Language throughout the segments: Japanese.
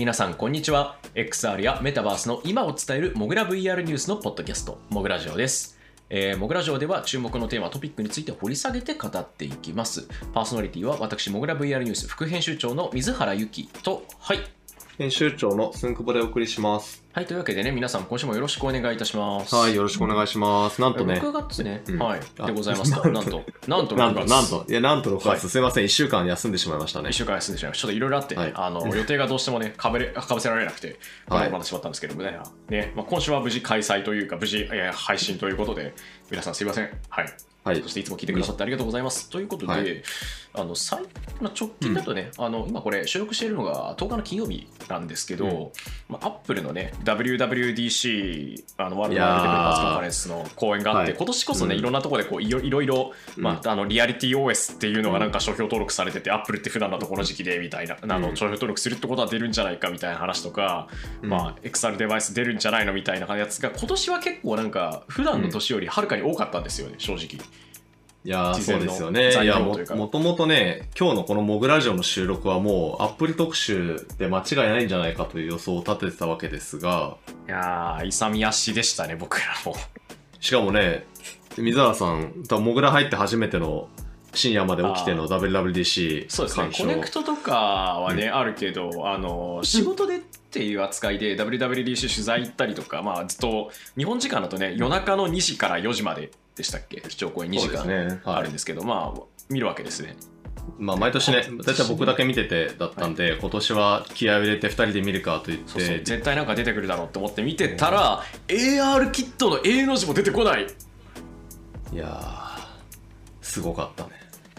皆さん、こんにちは。XR やメタバースの今を伝えるモグラ VR ニュースのポッドキャスト、モグラジオです。えー、モグラジオでは注目のテーマ、トピックについて掘り下げて語っていきます。パーソナリティは私、モグラ VR ニュース副編集長の水原由紀と、はい。編集長のすんくぼでお送りします。はい、というわけでね、皆さん、今週もよろしくお願いいたします。はい、よろしくお願いします。なんとね、6月ね、うんはい、あでございますか。なんと、なんと6なんと、月。なんと、いや、なんと6月、はいすいません、1週間休んでしまいましたね1。週間休んでしまいました。ちょっといろいろあってね、はいあの 予定がどうしてもね、かぶれかぶせられなくて、バはいタバタしまったんですけどもね、ねまあ、今週は無事開催というか、無事、えー配信ということで、皆さんすいません。はい。はいそ。していつも聞いてくださってありがとうございます。ということで、はいあの最まあ、直近だとね、あの今これ収録しているのが10日の金曜日なんですけど、うん。まあ、アップルのね WWDC あのワールドワールドデベロッパーズカンファレンスの講演があって、はい。今年こそね、うん。いろんなところでこういろいろいろ、うん。まあ、あのリアリティ OS っていうのがなんか商標登録されてて、アップルって普段だとこの時期でみたいな、あのうん商標登録するってことは出るんじゃないかみたいな話とか、うん。まあ、XR デバイス出るんじゃないのみたいなやつが今年は結構なんか普段の年よりはるかに多かったんですよね、正直。いやそうですよね。いやももともとね、今日のこのモグラジオの収録はもうアップル特集で間違いないんじゃないかという予想を立ててたわけですが、いやー、勇み足でしたね、僕らも。しかもね、水原さん、多分モグラ入って初めての深夜まで起きての WWDC そうですね、コネクトとかはね、あるけど、あの仕事でっていう扱いで WWDC 取材行ったりとか、まあ、ずっと日本時間だとね、夜中の2時から4時まででしたっけ、視聴公演2時間ね。はいあるんですけど、まあ、見るわけですね。まあ、毎年ね、大体僕だけ見ててだったんで、今年は気合を入れて2人で見るかと言って、そうそう絶対なんか出てくるだろうって思って見てたら、AR キットの A の字も出てこない。いやー、すごかったね。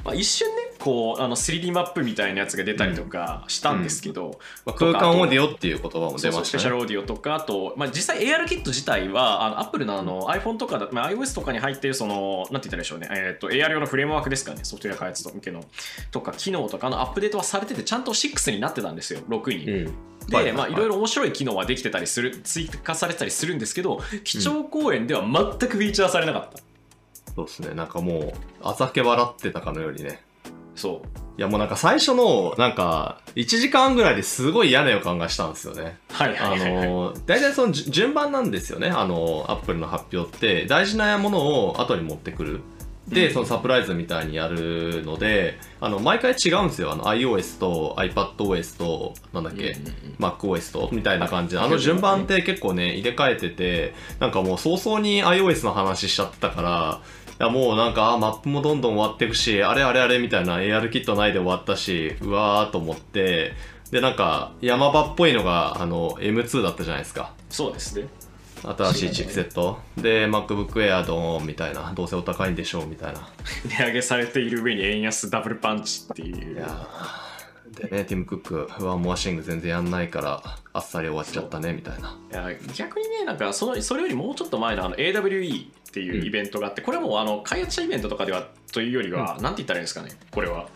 まあ、一瞬ね、こうあの 3D マップみたいなやつが出たりとかしたんですけど、まあ、空間オーディオっていう言葉も出ましたね。シャルオーディオとかあと、まあ、実際 AR キット自体はあの Apple のあの iPhone とかだ、まあ、iOS とかに入っているそのなんて言ったらいいでしょうね、えー、と AR 用のフレームワークですかねソフトウェア開発向けのとか機能とかのアップデートはされててちゃんと6になってたんですよ6に。うん。で、まあ、いろいろ面白い機能はできてたりする追加されてたりするんですけど基調講演では全くフィーチャーされなかった、そうですね。なんかもう、あざけ笑ってたかのようにね。そういやもうなんか最初の、なんか、1時間ぐらいですごい嫌な予感がしたんですよね。はいはあいはい、はいの、大体そのじ順番なんですよね。あの、アップルの発表って、大事なものを後に持ってくる。で、うんそのサプライズみたいにやるので、あの、毎回違うんですよ。あの、iOS と iPadOS と、なんだっけ、MacOS とみたいな感じで、あの順番って結構ね、入れ替えてて、なんかもう早々に iOS の話しちゃってたから、いやもうなんか、あマップもどんどん終わっていくし、あれあれあれみたいな AR キットないで終わったし、うわーと思って、で、なんか、山場っぽいのが、あの、M2 だったじゃないですか。そうですね新しいチップセット。で、MacBook Air ドーンみたいな。どうせお高いんでしょうみたいな。値上げされている上に円安ダブルパンチっていういやーでね、ティム・クック、ワンモアシング全然やんないから、あっさり終わっちゃったね、みたいな。いや逆にねなんかそのそれよりもうちょっと前のあの AWE っていうイベントがあって、これはもうあの開発者イベントとかではというよりは、なんて言ったらいいんですかねこれは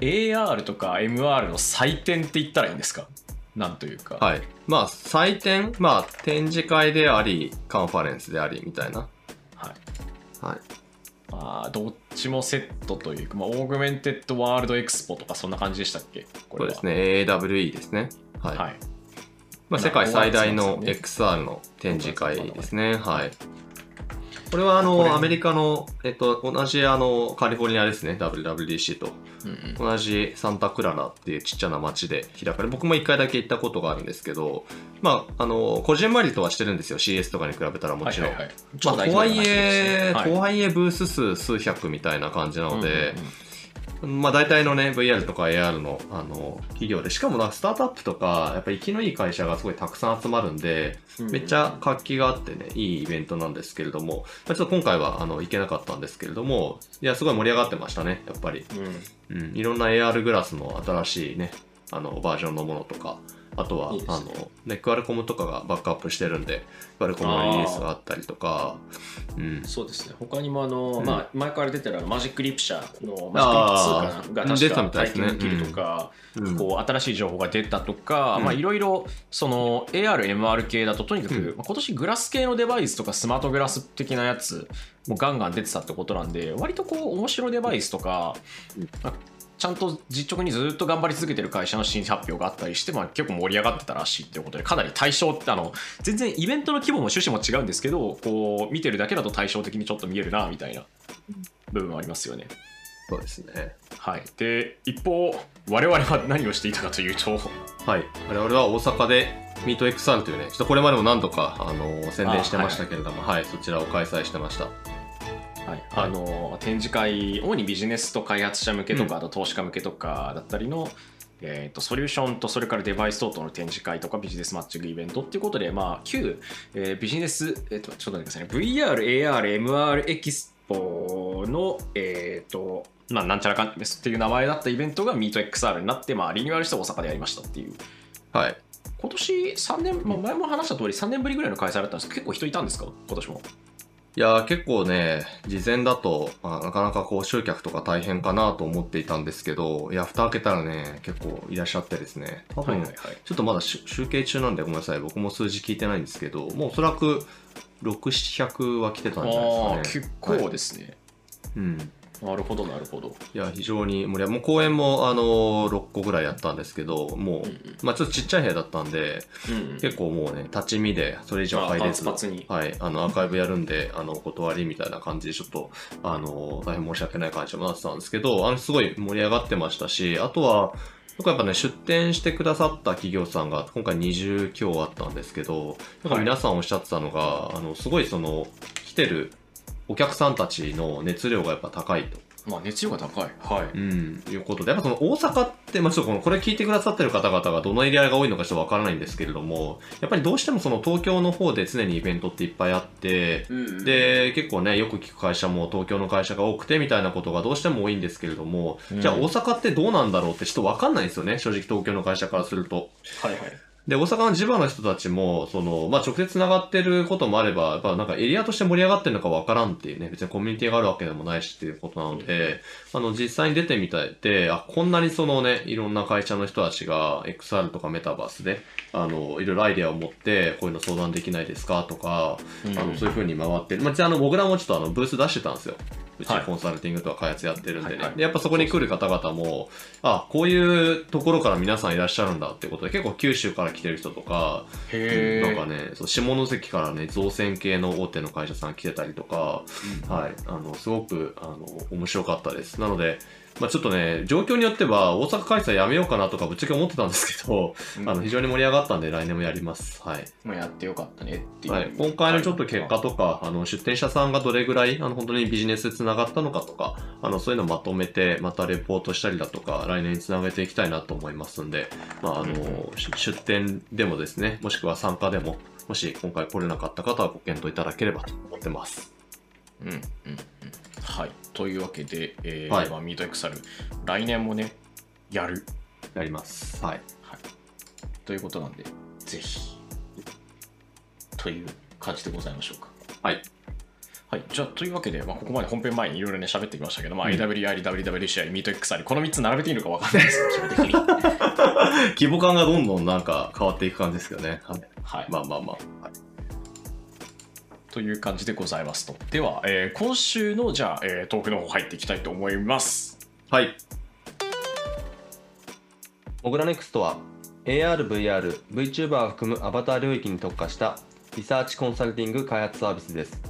AR とか MR の祭典って言ったらいいんですか？なんというか、はい。まあ、祭典、まあ、展示会であり、カンファレンスであり、みたいな。はいはい。まあ、どっちもセットというか、まあ、 Augmented World Expo とかそんな感じでしたっけ？これはそうですね。AWE ですね。はい。はいまあ、世界最大のまあ XR の展示会ですね。はいはい。これはあの、アメリカの、えっと、同じあの、カリフォルニアですね。WWDC と。うんうん同じサンタクララっていうちっちゃな町で開かれ、僕も一回だけ行ったことがあるんですけど、まあ、あの、こじんまりとはしてるんですよ。CS とかに比べたらもちろん。はいはいはいまあ、とはいえ、超大規模な話ですねとはいえブース数数百みたいな感じなので、うんうんうんまあ大体のね、VR とか AR のあの企業で、しかもなんかスタートアップとか、やっぱ生きのいい会社がすごいたくさん集まるんで、うんめっちゃ活気があってね、いいイベントなんですけれども、まあ、ちょっと今回はあの行けなかったんですけれども、いや、すごい盛り上がってましたね、やっぱり。うんうん、いろんな AR グラスの新しいね、あのバージョンのものとか、あとは、ね。あの、ね、クアルコムとかがバックアップしてるんで、クアルコムのリリースがあったりとか、うん、そうですね。他にもあの、うん。まあ、前から出てるマジックリプシャーのマジックリプ2かな？が確か体験できるとか、うん。こう新しい情報が出たとか、うん。まあいろいろその AR、MR 系だととにかく、今年グラス系のデバイスとかスマートグラス的なやつもガンガン出てたってことなんで割とこう面白いデバイスとか、ちゃんと実直にずっと頑張り続けてる会社の新発表があったりして、まあ、結構盛り上がってたらしいっていうことでかなり対象ってあの全然イベントの規模も趣旨も違うんですけどこう見てるだけだと対照的にちょっと見えるなみたいな部分はありますよね。そうですね。はい、で一方我々は何をしていたかというとはい。我々は大阪で MeetXR というね、ちょっとこれまでも何度か、あの宣伝してましたけれども、はい、そちらを開催してました。はい、あの展示会主にビジネスと開発者向けとか、うん。あと投資家向けとかだったりの、えー、とソリューションとそれからデバイス等々の展示会とかビジネスマッチングイベントっていうことで、まあ、旧、えービジネス、えー、とちょっと待ってくださいね。VR、AR、MR エキスポの、えーとまあ、なんちゃらかんですっていう名前だったイベントが MeetXR になって、まあ、リニューアルして大阪でやりましたっていう。はい。今年3年、まあ、前も話した通り3年ぶりぐらいの開催だったんですけど結構人いたんですか？今年もいやー結構ね、事前だと、まあ、なかなかこう集客とか大変かなと思っていたんですけど、いや、蓋開けたらね、結構いらっしゃってですね、多分、はいはい。はい。ちょっとまだし集計中なんでごめんなさい、僕も数字聞いてないんですけど、もうおそらく6、700は来てたんじゃないですかね。結構ですね、うん。なるほどなるほど。いや、非常に盛り上がもう公演も、あの6個ぐらいやったんですけど、もう、うんうん。まあちょっとちっちゃい部屋だったんで、うん結構もうね、立ち見で、それ以上入れず、はい、あの、アーカイブやるんで、あの、お断りみたいな感じで、ちょっと、あの、大変申し訳ない感じもなってたんですけど、あの、すごい盛り上がってましたし、あとは、なんかやっぱね、出展してくださった企業さんが、今回20強あったんですけど、なんか皆さんおっしゃってたのが、あの、すごいその、来てるお客さんたちの熱量がやっぱ高いと。まあ熱量が高い。はい。うん、いうことで、やっぱその大阪って、まあ、ちょっとこのこれ聞いてくださってる方々がどのエリアが多いのかちょっとわからないんですけれども、やっぱりどうしてもその東京の方で常にイベントっていっぱいあって、で、結構ね、よく聞く会社も東京の会社が多くてみたいなことがどうしても多いんですけれども、うん。じゃあ大阪ってどうなんだろうってちょっとわかんないんですよね、正直東京の会社からすると。はいはいで、大阪の地場の人たちも、その、まあ、直接繋がってることもあれば、やっぱなんかエリアとして盛り上がってるのかわからんっていうね、別にコミュニティがあるわけでもないしっていうことなので、あの、実際に出てみたいで、あ、こんなにそのね、いろんな会社の人たちが XR とかメタバースで、あの、いろいろアイデアを持って、こういうの相談できないですかとか、うんあの、そういう風に回ってる。まあ、実際あの、僕らもちょっとあの、ブース出してたんですよ。うちはい。コンサルティングとか開発やってるんでね。はいはい。で、やっぱそこに来る方々も、あ、こういうところから皆さんいらっしゃるんだってことで、結構九州から来てる人とか、なんかね、そう下関からね、造船系の大手の会社さん来てたりとか、はい、あの、すごく、あの、面白かったです。なので、まあちょっとね、状況によっては大阪開催やめようかなとかぶっちゃけ思ってたんですけど、うんあの、非常に盛り上がったんで来年もやります。はい。まあやってよかったねっていう、はい、今回のちょっと結果とか、あの出店者さんがどれぐらいあの本当にビジネスでつながったのかとかあのそういうのをまとめてまたレポートしたりだとか来年につなげていきたいなと思いますんで、まああのし出店でもですねもしくは参加でももし今回来れなかった方はご検討いただければと思ってます。うんうんうんはいというわけで、えーはいまあ、ミートエクサル来年もねやるやります。はい。ということなんでぜひという感じでございましょうかはい。はい、じゃあというわけで、まあ、ここまで本編前にいろいろね喋ってきましたけど、まあうん AWR、WWCI、ミート XR、この3つ並べていいのか分かんないです 基本的に。規模感がどんどんなんか変わっていく感じですけどね。はい。はい、まあまあまあ。はいという感じでございますと。では、えー今週のじゃあ、えートークの方入っていきたいと思います。はい。モグラネクストは AR、VR、VTuber を含むアバター領域に特化したリサーチコンサルティング開発サービスです。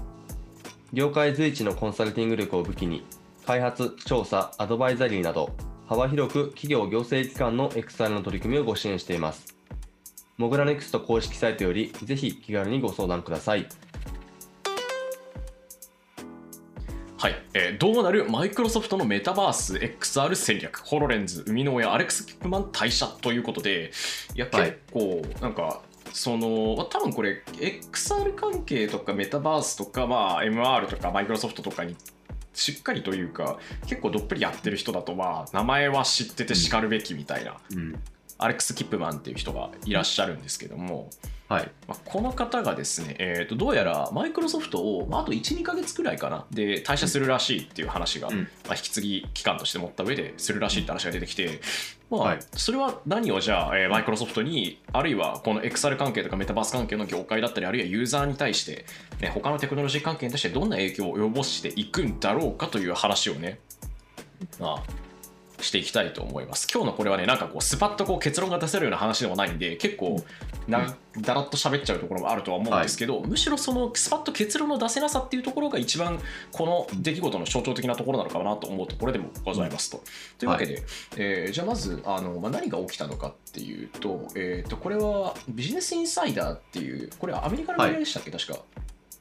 業界随一のコンサルティング力を武器に、開発、調査、アドバイザリーなど、幅広く企業行政機関の XR の取り組みをご支援しています。モグラネクスト公式サイトより、ぜひ気軽にご相談ください。はい、えーどうなるマイクロソフトのメタバース XR 戦略、ホロレンズ、生みの親、アレックス・キップマン退社ということで、いや、はい。結構、なんか、その多分これ XR 関係とかメタバースとか、まあ、MR とかマイクロソフトとかにしっかりというか結構どっぷりやってる人だとまあ名前は知っててしかるべきみたいな、うん。アレックス・キップマンっていう人がいらっしゃるんですけども、はい。まあ、この方がですね、えー、とどうやらマイクロソフトを、まあ、あと12ヶ月くらいかなで退社するらしいっていう話が、うん。まあ、引き継ぎ期間として持った上でするらしいって話が出てきて、まあはい。それは何をじゃあ、えーマイクロソフトにあるいはこの XR 関係とかメタバース関係の業界だったりあるいはユーザーに対して、ね、他のテクノロジー関係に対してどんな影響を及ぼしていくんだろうかという話をね、まあ、していきたいと思います。今日のこれはね、なんかこう、スパッとこう結論が出せるような話でもないんで、結構な、だらっと喋っちゃうところもあるとは思うんですけど、むしろそのスパッと結論の出せなさっていうところが一番、この出来事の象徴的なところなのかなと思うところでもございますと。というわけで、えーじゃあまず、あのまあ、何が起きたのかっていうと、えー、とこれはビジネスインサイダーっていう、これはアメリカのメディアでしたっけ、確か。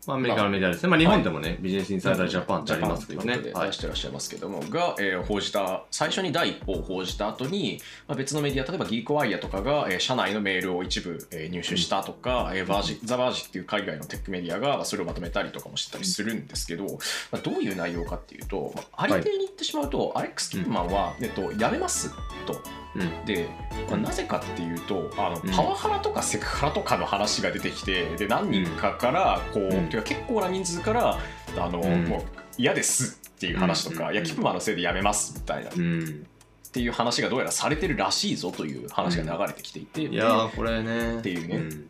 まあ、アメリカのメディアですね。まあ、日本でもね、ビジネスインサイダージャパンってありますけどね。出してらっしゃい。ますけども、が、えー報じた、最初に第一報を報じた後に、まあ、別のメディア、例えばギークワイヤーとかが、えー社内のメールを一部、えー入手したとか、えーバージザ・バージってい。う海外のテックメディアがまあそれをまとめたりとかもしたりするんですけど、まあ、どうい。う内容かってい。うと、まあ、ありてい。に言ってしまうと、アレックス・キップマンは、えっと、辞めますと。うん。で、まあ、なぜかっていうとあのうん。パワハラとかセクハラとかの話が出てきてで何人かからこう、うん。てか結構な人数からあの、うん。もう嫌ですっていう話とか、うん。いやキップマンのせいでやめますみたいな、っうん。ていう話がどうやらされてるらしいぞという話が流れてきていて、いやー、これね。っていうね。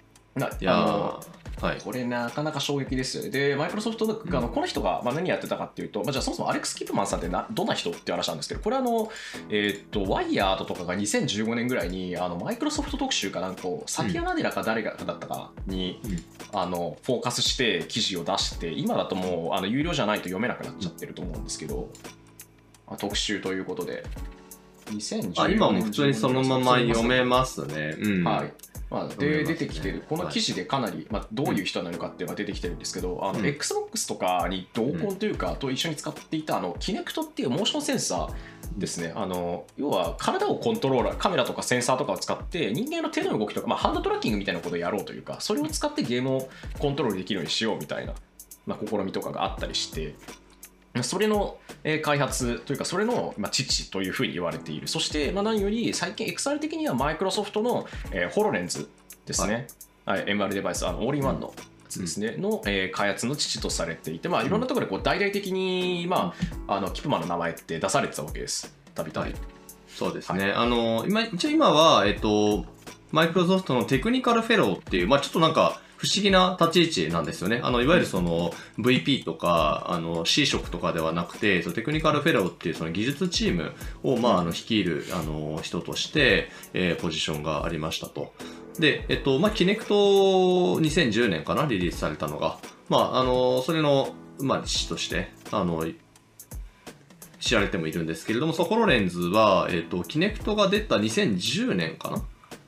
いやあのー、はい。これなかなか衝撃ですよね。で、マイクロソフトが、この人が、まあ、何やってたかっていうと、まあ、じゃあそもそもアレックス・キップマンさんってなどんな人っていう話なんですけど、これあの、えーっと、ワイヤードとかが2015年ぐらいに、あのマイクロソフト特集かなんかを、サティア・ナデラか誰かだったかに、うんあのフォーカスして記事を出して、今だともうあの有料じゃないと読めなくなっちゃってると思うんですけど、あ特集ということで、2015年あ、今も普通にそのまま読めますね。うん。はい。まあ、で出てきてる。この記事でかなり、まあ、どういう人なのかっていうのが出てきてるんですけど、あのうん。XBOX とかに同梱というか、と一緒に使っていたあのキネクトっていうモーションセンサーですね。あの要は体をコントローラーカメラとかセンサーとかを使って人間の手の動きとか、まあ、ハンドトラッキングみたいなことをやろうというかそれを使ってゲームをコントロールできるようにしようみたいな、まあ、試みとかがあったりしてそれのえー開発というか、それのまあ父というふうに言われている。そして、まあ、何より最近 XR 的にはマイクロソフトのえーホロレンズですね。はい、MR デバイス、あのオールインワンのですね、の、えー開発の父とされていて、まあ、いろんなところでこう大々的に、まあ、あのキップマンの名前って出されてたわけです。たびたびはい。そうですね。あの、今、一応今は、えっと、マイクロソフトのテクニカルフェローっていう、まあちょっとなんか、不思議な立ち位置なんですよね。あの、いわゆるその VP とか、あの C 職とかではなくて、そのテクニカルフェローっていうその技術チームを、まああの、率いる、あの、人として、えーポジションがありましたと。で、えっと、まあ、キネクト2010年かな、リリースされたのが。まあ、あの、それの、まあ、父として、あの、知られてもいるんですけれども、そこのレンズは、えっ、と、キネクトが出た2010年かな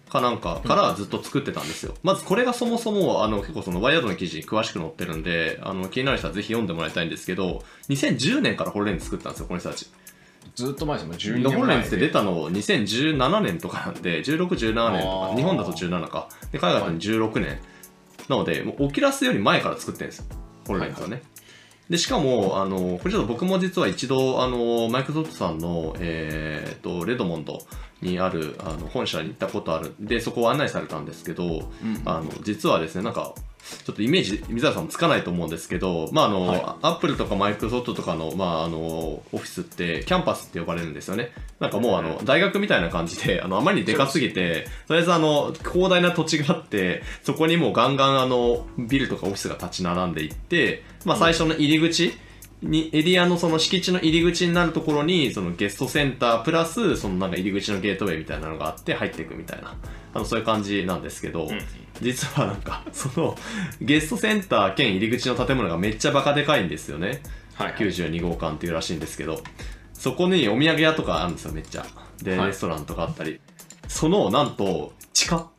かなんかからずっと作ってたんですよ。まずこれがそもそも、あの、結構そのワイヤードの記事に詳しく載ってるんで、あの、気になる人はぜひ読んでもらいたいんですけど、2010年からホロレンズ作ったんですよ、この人たち。ずっと前ですもん、12ホロレン。ズって出たの2017年とかなんで、16、17年とあか、ー日本だと17か。で、海外だと16年。なので、もうオキュラスより前から作ってるんですよ、ホロレンズはね。で、しかも、あの、これちょっと僕も実は一度、あの、マイクロソフトさんの、えーっと、レドモンドにある、あの、本社に行ったことある。で、そこを案内されたんですけど、うんあの、実はですね、なんか、ちょっとイメージ、水原さんもつかないと思うんですけど、まあ、あの、はいアップルとかマイクロソフトとかの、まあ、あの、オフィスって、キャンパスって呼ばれるんですよね。なんかもう、あの、大学みたいな感じで、あの、あまりにでかすぎて、とりあえず、あの、広大な土地があって、そこにもうガンガン、あの、ビルとかオフィスが立ち並んでいって、まあ、最初の入り口、に、エリアのその敷地の入り口になるところに、そのゲストセンタープラス、そのなんか入り口のゲートウェイみたいなのがあって入っていくみたいな、あの、そういう感じなんですけど、うん実はなんか、その、ゲストセンター兼入り口の建物がめっちゃバカでかいんですよね。はいはい92号館っていうらしいんですけど、そこにお土産屋とかあるんですよ、めっちゃ。で、はいレストランとかあったり。その、なんと、地下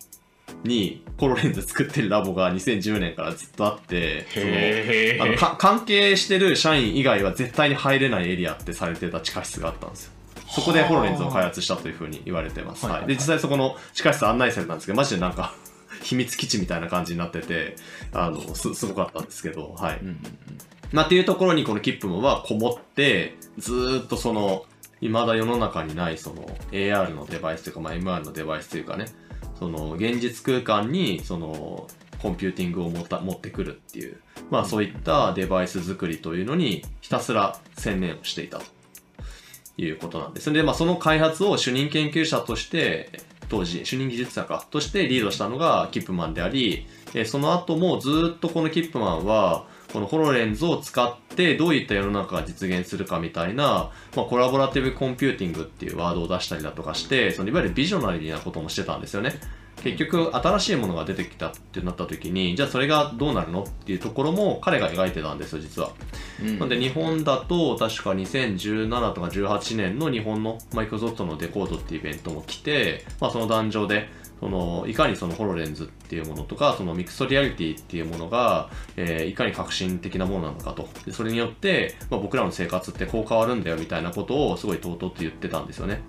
にコロレンズ作ってるラボが2010年からずっとあって、そのあのか関係してる社員以外は絶対に入れないエリアってされてた地下室があったんですよ。そこでホロレンズを開発したというふうに言われてます。はいはい。で、実際そこの地下室案内されたんですけど、マジでなんか、秘密基地みたいな感じになってて、あの、す、すごかったんですけど、はい。うんうんまあ、っていうところにこのキップモンはこもって、ずーっとその、未だ世の中にないその AR のデバイスというか、まあ、MR のデバイスというかね、その現実空間にそのコンピューティングを持った持ってくるっていう、まあそういったデバイス作りというのにひたすら専念をしていたということなんです。で、まあその開発を主任研究者として、当時、主任技術者か、としてリードしたのがキップマンであり、その後もずっとこのキップマンは、このホロレンズを使ってどういった世の中が実現するかみたいな、まあ、 collaborative computing っていうワードを出したりだとかしてそのいわゆるビジョナリーなこともしてたんですよね。結局新しいものが出てきたってなった時にじゃあそれがどうなるのっていうところも彼が描いてたんですよ実は、うん。なんで日本だと確か2017とか18年の日本のマイクロソフトの de:code っていうイベントも来て、まあ、その壇上でそのいかにそのホロレンズっていうものとかその mixed reality っていうものが、えーいかに革新的なものなのかと。でそれによって、まあ、僕らの生活ってこう変わるんだよみたいなことをすごいとうとうと言ってたんですよね。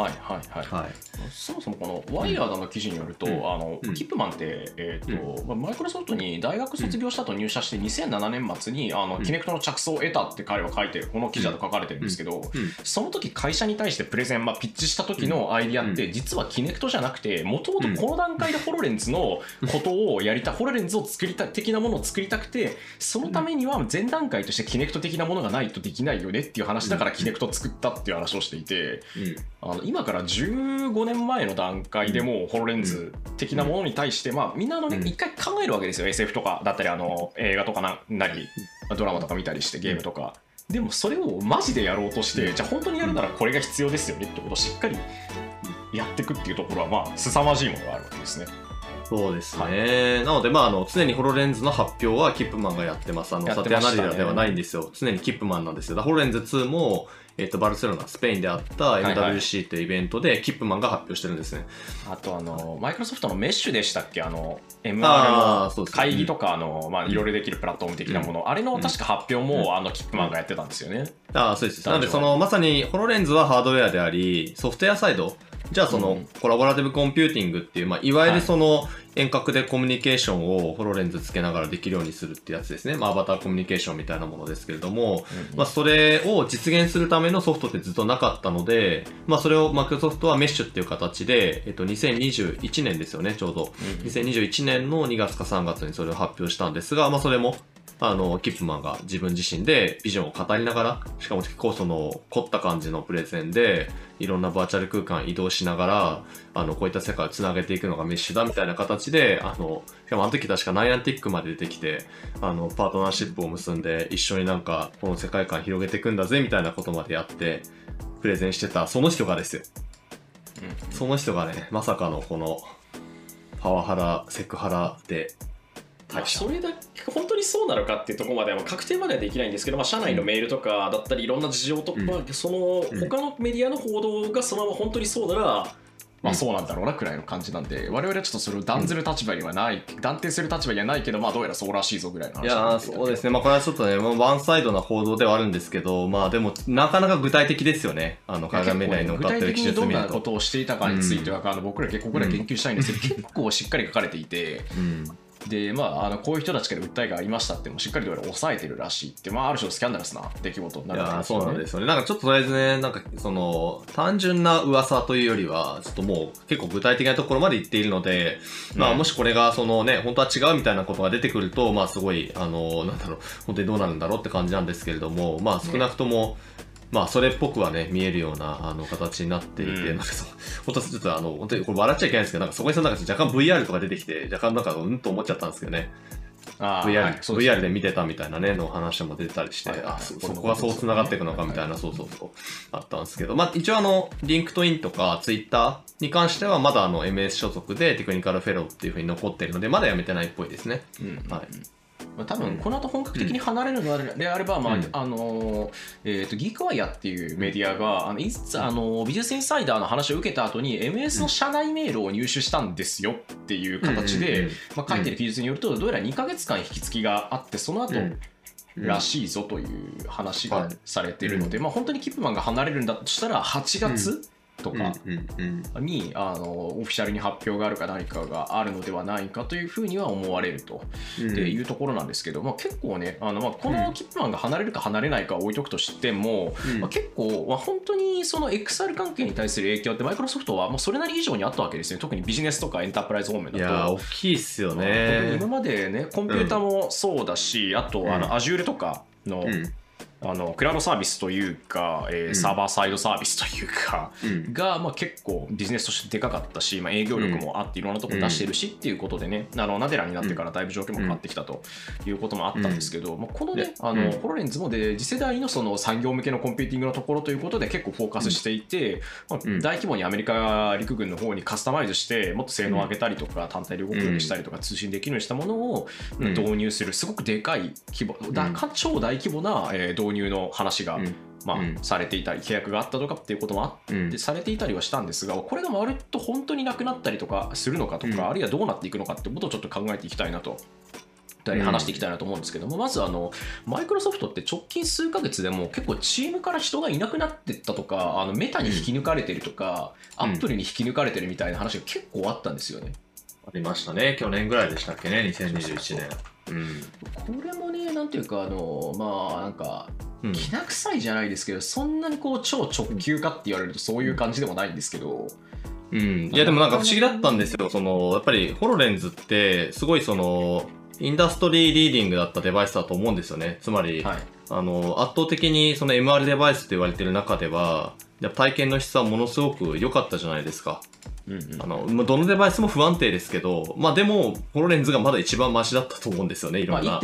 はいはいはい、はい。そもそもこのワイヤードの記事によると、うん。あのうん。キップマンって、えーとまあ、マイクロソフトに大学卒業した後入社して2007年末にあの、うん。キネクトの着想を得たって彼は書いてこの記事だと書かれてるんですけど、うん。その時会社に対してプレゼン、まあ、ピッチした時のアイディアって、実はキネクトじゃなくてもともとこの段階でホロレンズのことをやりたい、ホロレンズを作りたい的なものを作りたくてそのためには前段階としてキネクト的なものがないとできないよねっていう話だからキネクトを作ったっていう話をしていて。あの今から15年前の段階でもうホロレンズ的なものに対して、まあ、みんなあの、ねうん。一回考えるわけですよ。SF とかだったりあの映画とかななりまあドラマとか見たりしてゲームとか。でもそれをマジでやろうとして、じゃあ本当にやるならこれが必要ですよねってことをしっかりやっていくっていうところはまあ凄まじいものがあるわけですね。そうですね、なので、まあ、あの常にホロレンズの発表はキップマンがやってます。あのやっサティアナリラではないんですよ。常にキップマンなんですよ。ホロレンズ2も、えっとバルセロナスペインであった MWC っていうイベントでキップマンが発表してるんですね、あとあのマイクロソフトのメッシュでしたっけ？あの MR の会議とかあの、まあ、いろいろできるプラットフォーム的なもの、あれの確か発表も、あのキップマンがやってたんですよね。ああそうです。なのでそのまさにホロレンズはハードウェアでありソフトウェアサイドじゃあその、うん。コラボラティブコンピューティングっていう、まあ、いわゆるその遠隔でコミュニケーションをホロレンズつけながらできるようにするってやつですね、まあ、アバターコミュニケーションみたいなものですけれども、まあ、それを実現するためのソフトってずっとなかったので、まあ、それをマイクロソフトはメッシュっていう形で、えっと、2021年ですよねちょうど。2021年の2月か3月にそれを発表したんですが、まあ、それもあのキップマンが自分自身でビジョンを語りながらしかも結構その凝った感じのプレゼンでいろんなバーチャル空間移動しながらあのこういった世界をつなげていくのがメッシュだみたいな形であのしかもあの時確かナイアンティックまで出てきてあのパートナーシップを結んで一緒になんかこの世界観広げていくんだぜみたいなことまでやってプレゼンしてたその人がですよ。その人がねまさかのこのパワハラセクハラでまあ、それだけ本当にそうなのかっていうところまでは確定まではできないんですけど、まあ、社内のメールとかだったりいろんな事情とか、うん。そのうん他のメディアの報道がそのまま本当にそうなら、まあ、うんそうなんだろうなくらいの感じなんで我々はちょっとそれを断ずる立場にはない、断定する立場にはないけど、まあ、どうやらそうらしいぞぐらいの話いやーそうですね、まあ、これはちょっとね、ワンサイドな報道ではあるんですけど、まあでも、なかなか具体的ですよね、あの海外メディアに乗っ具かってる体的にどん。なこととをしていたかについては、あの僕ら結構これは研究したいんですけど、結構しっかり書かれていてうんで、まあ、あのこういう人たちから訴えがありましたっていうのをしっかりどうやら抑えてるらしいって、まあ、ある種のスキャンダラスな出来事にないるわけやそうなんですよね。なんかちょっととりあえずね、なんかその、単純な噂というよりは、ちょっともう結構具体的なところまで言っているので、まあうんもしこれがそのね、本当は違うみたいなことが出てくると、まあすごい、あの、なんだろう、本当にどうなるんだろうって感じなんですけれども、まあ少なくとも、まあそれっぽくはね、見えるようなあの形になっていて、うん。なんかそう、本当ちょっとあの、本当にこれ笑っちゃいけないんですけど、なんかそこにさ、なんか若干 VR とか出てきて、若干なんかうんと思っちゃったんですけどね。VR,、はい VR で見てたみたいなね、の話も出てたりして、はいはいあそこれもそう繋がっていくのかみたいな、そうそうそう、あったんですけど、まあ一応あの、リンクトインとかツイッターに関してはまだあの MS 所属で technical fellow っていうふうに残っているので、まだやめてないっぽいですね。うん。はいまあ、多分この後本格的に離れるのであれば、まあうん。あのーえー、とギークワイヤっていうメディアがあのいつあの美術インサイダーの話を受けた後に MS の社内メールを入手したんですよっていう形で、まあ、書いてる記述によるとどうやら2か月間引き継ぎがあってその後、うん。らしいぞという話がはい。されているので、まあ、本当にキップマンが離れるんだとしたら8月とか。うんうんうん。に、あのオフィシャルに発表があるか何かがあるのではないかというふうには思われると。うん。っていうところなんですけど、まあ、結構ねあの、まあ、このキップマンが離れるか離れないかは置いとくとしても、うん。まあ、結構、まあ、本当にその XR 関係に対する影響ってマイクロソフトはもうそれなり以上にあったわけですね。特にビジネスとかエンタープライズ方面だと。いやー、大きいっすよね。今。までねコンピューターもそうだし、あとあの、うん。Azure とかの、うんあのクラウドサービスというか、えーうん。サーバーサイドサービスというか、うん。が、まあ、結構ビジネスとしてでかかったし、まあ、営業力もあっていろんなところ出してるしっていうことでね、あのナデラになってからだいぶ状況も変わってきたということもあったんですけど、まあ、このねであの、うん。ホロレンズもで次世代のその産業向けのコンピューティングのところということで結構フォーカスしていて、まあうん。大規模にアメリカ陸軍の方にカスタマイズしてもっと性能を上げたりとか単体で動くようにしたりとか通信できるようにしたものをうん。導入するすごくでかい規模、だ超大規模な、えー導入の話が、うん。まあうん。されていたり契約があったとかっていうこともあってされていたりはしたんですがこれがまるっと本当になくなったりとかするのかとか、うん。あるいはどうなっていくのかってことをちょっと考えていきたいなと。話していきたいなと思うんですけども、まずあのマイクロソフトって直近数ヶ月でも結構チームから人がいなくなってったとかあのメタに引き抜かれてるとか、うん。アップルに引き抜かれてるみたいな話が結構あったんですよね。ありましたね。去年ぐらいでしたっけね？2021年うん。これもねなんていうかあのまあなんかうん。きな臭いじゃないですけどそんなにこう超直球かって言われるとそういう感じでもないんですけど、うん、いやでもなんか不思議だったんですよ。そのやっぱりホロレンズってすごいそのインダストリーリーディングだったデバイスだと思うんですよねつまり、はい、あの圧倒的にその MR デバイスって言われてる中では体験の質はものすごく良かったじゃないですかうんうんあのまあどのデバイスも不安定ですけどまあでもホロレンズがまだ一番マシだったと思うんですよねいろまあ、んな。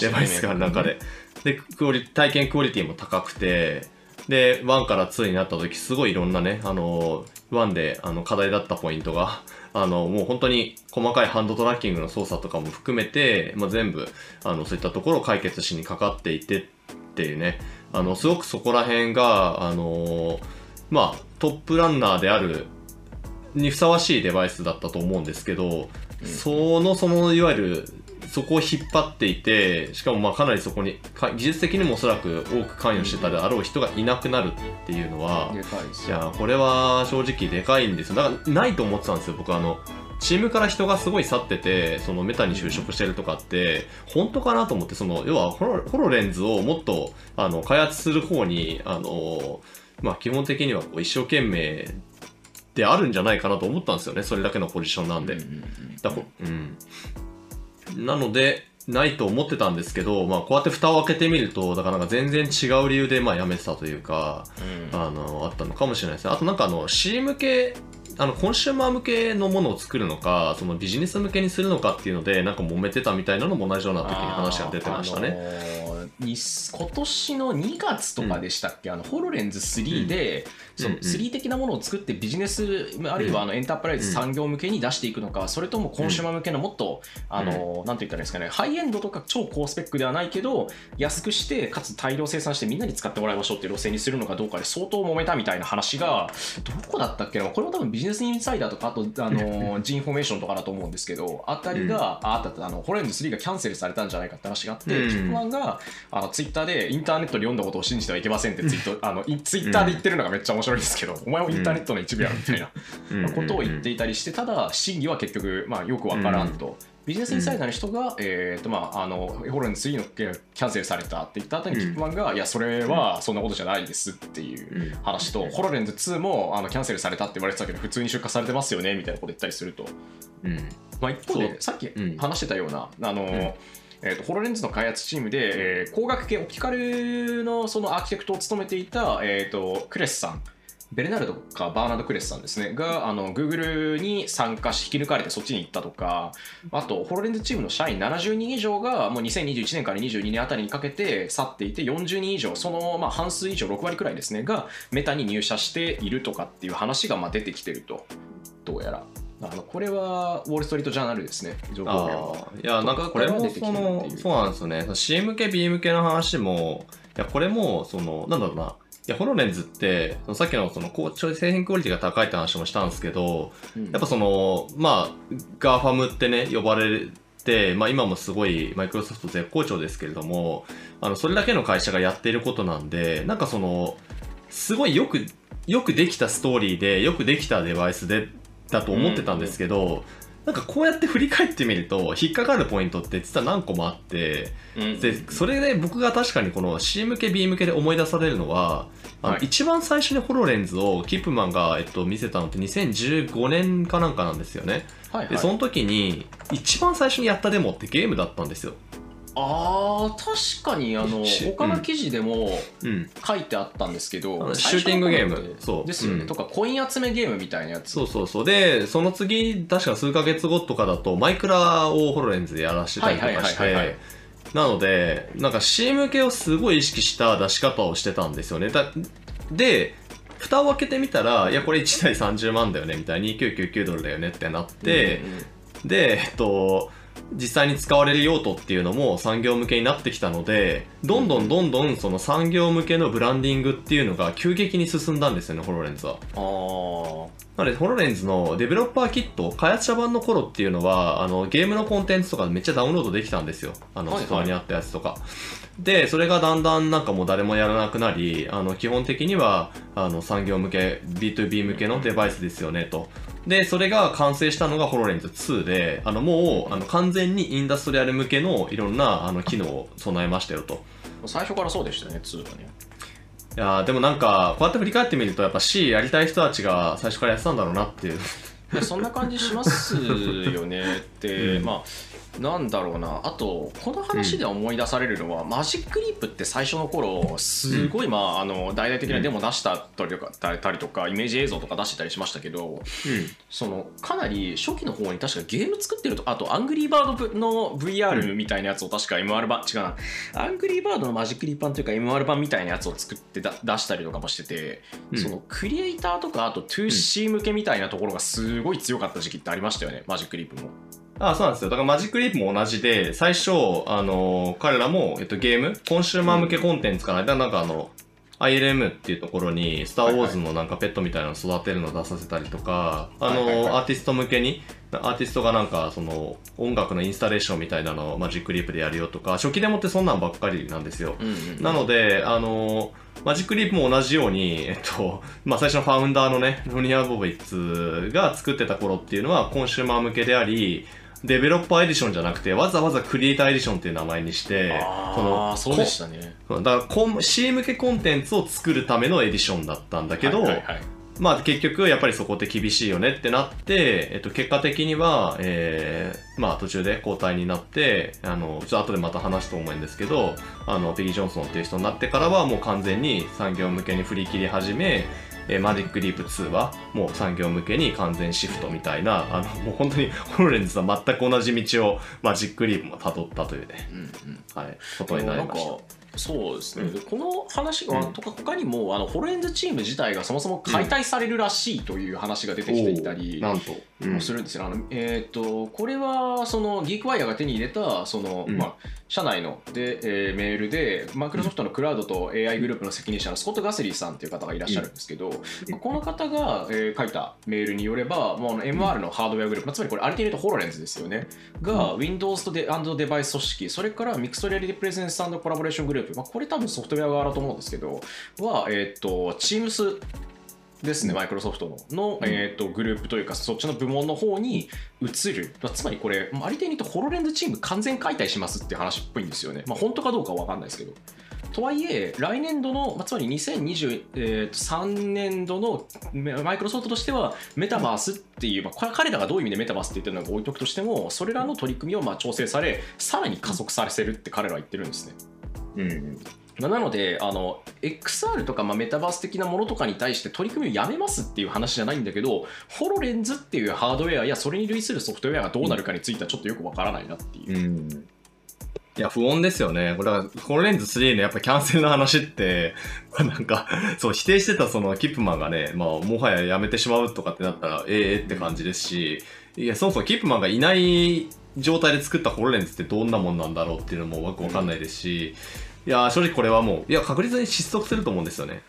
デバイスがある中で。で、クオリ体験クオリティも高くて、で、1から2になった時、すごいいろんなね、あの、1であの課題だったポイントが、あの、もう本当に細かいハンドトラッキングの操作とかも含めて、まあ、全部、あの、そういったところを解決しにかかっていてっていうね、あの、すごくそこら辺が、あの、まあ、トップランナーである、にふさわしいデバイスだったと思うんですけど、うん。その、その、いわゆる、そこを引っ張っていて、しかもまあかなりそこに、か技術的にもおそらく多く関与してたであろう人がいなくなるっていうのは、いや、これは正直でかいんですよ。だから、ないと思ってたんですよ、僕あの、チームから人がすごい去ってて、そのメタに就職してるとかって、本当かなと思って、その、要はホロ、ホロレンズをもっと、あの、開発する方に、あの、まあ基本的にはこう一生懸命であるんじゃないかなと思ったんですよね、それだけのポジションなんで。だほうん、なのでないと思ってたんですけど、まあ、こうやって蓋を開けてみるとだからなんか全然違う理由でまあ辞めてたというかうん。あのあったのかもしれないです。ねあとなんかあの C 向けあのコンシューマー向けのものを作るのかそのビジネス向けにするのかっていうのでなんか揉めてたみたいなのも同じような時に話が出てましたね。あのーに今年の2月とかでしたっけ、あのホロレンズ3で、うんうん3的なものを作ってビジネスあるいはあのエンタープライズうん。産業向けに出していくのか、それともコンシューマー向けのもっと、あのーなんて言ったらいいですかねハイエンドとか超高スペックではないけど安くしてかつ大量生産してみんなに使ってもらいましょうっていう路線にするのかどうかで相当揉めたみたいな話がどこだったっけな？これも多分ビジネスインサイダーとかあとあの インフォメーションとかだと思うんですけどあたりが、ああったあったあのホロレンズ3がキャンセルされたんじゃないかって話があって、うん。キップマンがあのツイッターでインターネットで読んだことを信じてはいけませんってツイートあのいツイッターで言ってるのがめっちゃ面白いんですけど、お前もインターネットの一部やろみたいなうん。ことを言っていたりしてただ真偽は結局、まあ、よくわからんと。ビジネスインサイダーの人が、えーとまあ、あのホロレンズ3のキャンセルされたって言った後にうん。キップマンが、いやそれはそんなことじゃないですっていううん。話と、ホロレンズ2もあのキャンセルされたって言われてたけど普通に出荷されてますよねみたいなこと言ったりすると、うん。まあ、一方でさっきうん。話してたような、あのえー、とホロレンズの開発チームで、えー光学系オプティカルのそのアーキテクトを務めていた、えー、とクレスさんベルナルドかバーナード・クレスさんですね。があの Google に参加し引き抜かれてそっちに行ったとかあとホロレンズチームの社員70人以上がもう2021年から22年あたりにかけて去っていて40人以上そのまあ半数以上6割くらいですねがメタに入社しているとかっていう話がまあ出てきてると。どうやら。あのこれはウォール・ストリート・ジャーナルですね。情報あいやなんかこれもそのそうなんですよね。C 向け B 向けの話もいやこれもそのなんだろうないやホロレンズってさっきのその製品クオリティが高いって話もしたんですけどうん。やっぱそのまあ GAFAM ってね呼ばれて、まあ、今もすごいマイクロソフト絶好調ですけれどもあのそれだけの会社がやっていることなんでなんかそのすごいよくよくできたストーリーでよくできたデバイスでだと思ってたんですけど、なんかこうやって振り返ってみると引っかかるポイントって実は何個もあってうんでそれで僕が確かにこの C 向け B 向けで思い出されるのはあのはい。一番最初にホロレンズをキップマンが、えっと、見せたのって2015年かなんかなんですよね。はいはい。でその時に一番最初にやったデモってゲームだったんですよあー確かにあのし他の記事でもうん。書いてあったんですけど、あの最初のシューティングゲーム。そう。ですよね、うん。とかコイン集めゲームみたいなやつ。そうそうそう。でその次確か数ヶ月後とかだとマイクラをホロレンズでやらせてたりとかして。なのでなんか C 向けをすごい意識した出し方をしてたんですよね。だで蓋を開けてみたらいやこれ1台30万だよねみたいに2999ドルだよねってなって、うんうん。で、えっと、実際に使われる用途っていうのも産業向けになってきたので、どんどんどんどんその産業向けのブランディングっていうのが急激に進んだんですよね、ホロレンズは。あーなので、ホロレンズのデベロッパーキット、開発者版の頃っていうのは、あの、ゲームのコンテンツとかめっちゃダウンロードできたんですよ。あの、はいはいストアにあったやつとか。で、それがだんだんなんかもう誰もやらなくなり、あの、基本的には、あの、産業向け、B2B 向けのデバイスですよね、と。で、それが完成したのがホロレンズ2で、あの、もう、あの、完全にインダストリアル向けのいろんな、あの、機能を備えましたよと。最初からそうでしたね2はねいやーでもなんか、こうやって振り返ってみると、やっぱ C やりたい人たちが最初からやってたんだろうなっていう。いやそんな感じしますよねって、うんまあなんだろうな。あとこの話で思い出されるのは、マジックリープって最初の頃すごい、まああの大々的なデモ出したたりとかたりとかイメージ映像とか出してたりしましたけどそのかなり初期の方に確かゲーム作ってるとあとアングリーバードの VR みたいなやつを確か MR 版違うな。アングリーバードのマジックリープ版というか MR 版みたいなやつを作ってだ出したりとかもしてて、うん。そのクリエイターとかあと 2C 向けみたいなところがすごい強かった時期ってありましたよねマジックリープも。あそうなんですよ。だからマジックリープも同じで、最初、あの彼らも、えっと、ゲーム、コンシューマー向けコンテンツかな。だなんかあの、ILM っていうところに、スター・ウォーズのなんかペットみたいなの育てるの出させたりとか、あの、はいはいはいアーティスト向けに、アーティストがなんか、その、音楽のインスタレーションみたいなのをマジックリープでやるよとか、初期デモってそんなんばっかりなんですよ。うんうんなので、あのマジックリープも同じように、えっと、まあ、最初のファウンダーのね、ロニー・アボビッツが作ってた頃っていうのは、コンシューマー向けであり、デベロッパーエディションじゃなくて、わざわざクリエイターエディションっていう名前にして、ああそうでしたね。こだから C 向けコンテンツを作るためのエディションだったんだけど、はいはいはいまあ結局やっぱりそこって厳しいよねってなって、えっと、結果的には、えー、まあ途中で交代になって、あの、ちょっと後でまた話すと思うんですけど、あの、ペギー・ジョンソンっていう人になってからはもう完全に産業向けに振り切り始め、えーマジックリープ2はもう産業向けに完全シフトみたいな、あの、もう本当にホロレンズとは全く同じ道をマジックリープも辿ったというね、うんうんはい、ことになりました。そうですね、でこの話が、うんとか他にもあのホロレンズチーム自体がそもそも解体されるらしいという話が出てきていたり、なんと。もするんですよ。あのえっ、とこれはそのギークワイヤーが手に入れたその、うんまあ社内の。で、えーメールでマイクロソフトのクラウドと AI グループの責任者のスコット・ガスリーさんという方がいらっしゃるんですけど、この方が、えー書いたメールによれば、もうあの MR のハードウェアグループ、まあつまりこれあれで言うとホロレンズですよね、が Windows とデデバイス組織、それから Mixed Reality Presence Collaboration グループ、まあ、これ多分ソフトウェア側だと思うんですけど、は、えっ、と、Teams ですね、マイクロソフトのの、えー、とグループというか、そっちの部門の方に移る、まあつまりこれ、ありていに言うと、ホロレンズチーム完全解体しますって話っぽいんですよね。まあ、本当かどうかは分かんないですけど。とはいえ、来年度の、まあ、つまり2023年度のめマイクロソフトとしては、メタバースっていう、まあ、彼らがどういう意味でメタバースって言ってるのか置いとくとしても、それらの取り組みをまあ調整され、さらに加速させるって彼らは言ってるんですね。うん。なのであの XR とかまあメタバース的なものとかに対して取り組みをやめますっていう話じゃないんだけどホロレンズっていうハードウェアやそれに類するソフトウェアがどうなるかについてはちょっとよくわからないなっていう。うん。いや、不穏ですよね。これは、ホロレンズ3のやっぱキャンセルの話って、なんか、そう、否定してたそのキップマンがね、まあ、もはややめてしまうとかってなったら、ええって感じですし、いや、そもそもキップマンがいない状態で作ったホロレンズってどんなもんなんだろうっていうのもよくわかんないですし、いや、正直これはもう、いや、確実に失速すると思うんですよね。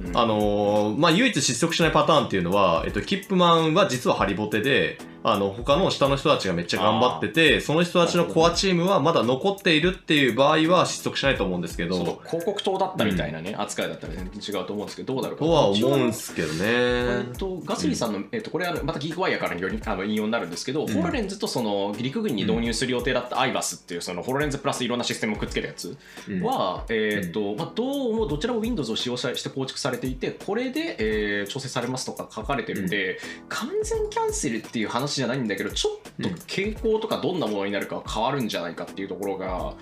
うんあのーまあ、唯一失速しないパターンっていうのは、えっと、キップマンは実はハリボテで、あの、他の下の人たちがめっちゃ頑張ってて、その人たちのコアチームはまだ残っているっていう場合は失速しないと思うんですけそうど、広告塔だったみたいなね、扱いだったら全然違うと思うんですけどどうなるか。とは思うんすけどね。えっと、ガスリーさんの、えっと、これはまたギークワイヤーからによりあの引用になるんですけど、ホロレンズとその陸軍に導入する予定だったアイバスっていうそのホロレンズプラスいろんなシステムをくっつけるやつうん。は、えっとまあ、どうもどちらも Windows を使用しして構築されていてこれで、えー調整されますとか書かれてるんで、完全キャンセルっていう話じゃないんだけどちょっと傾向とかどんなものになるかは変わるんじゃないかっていうところが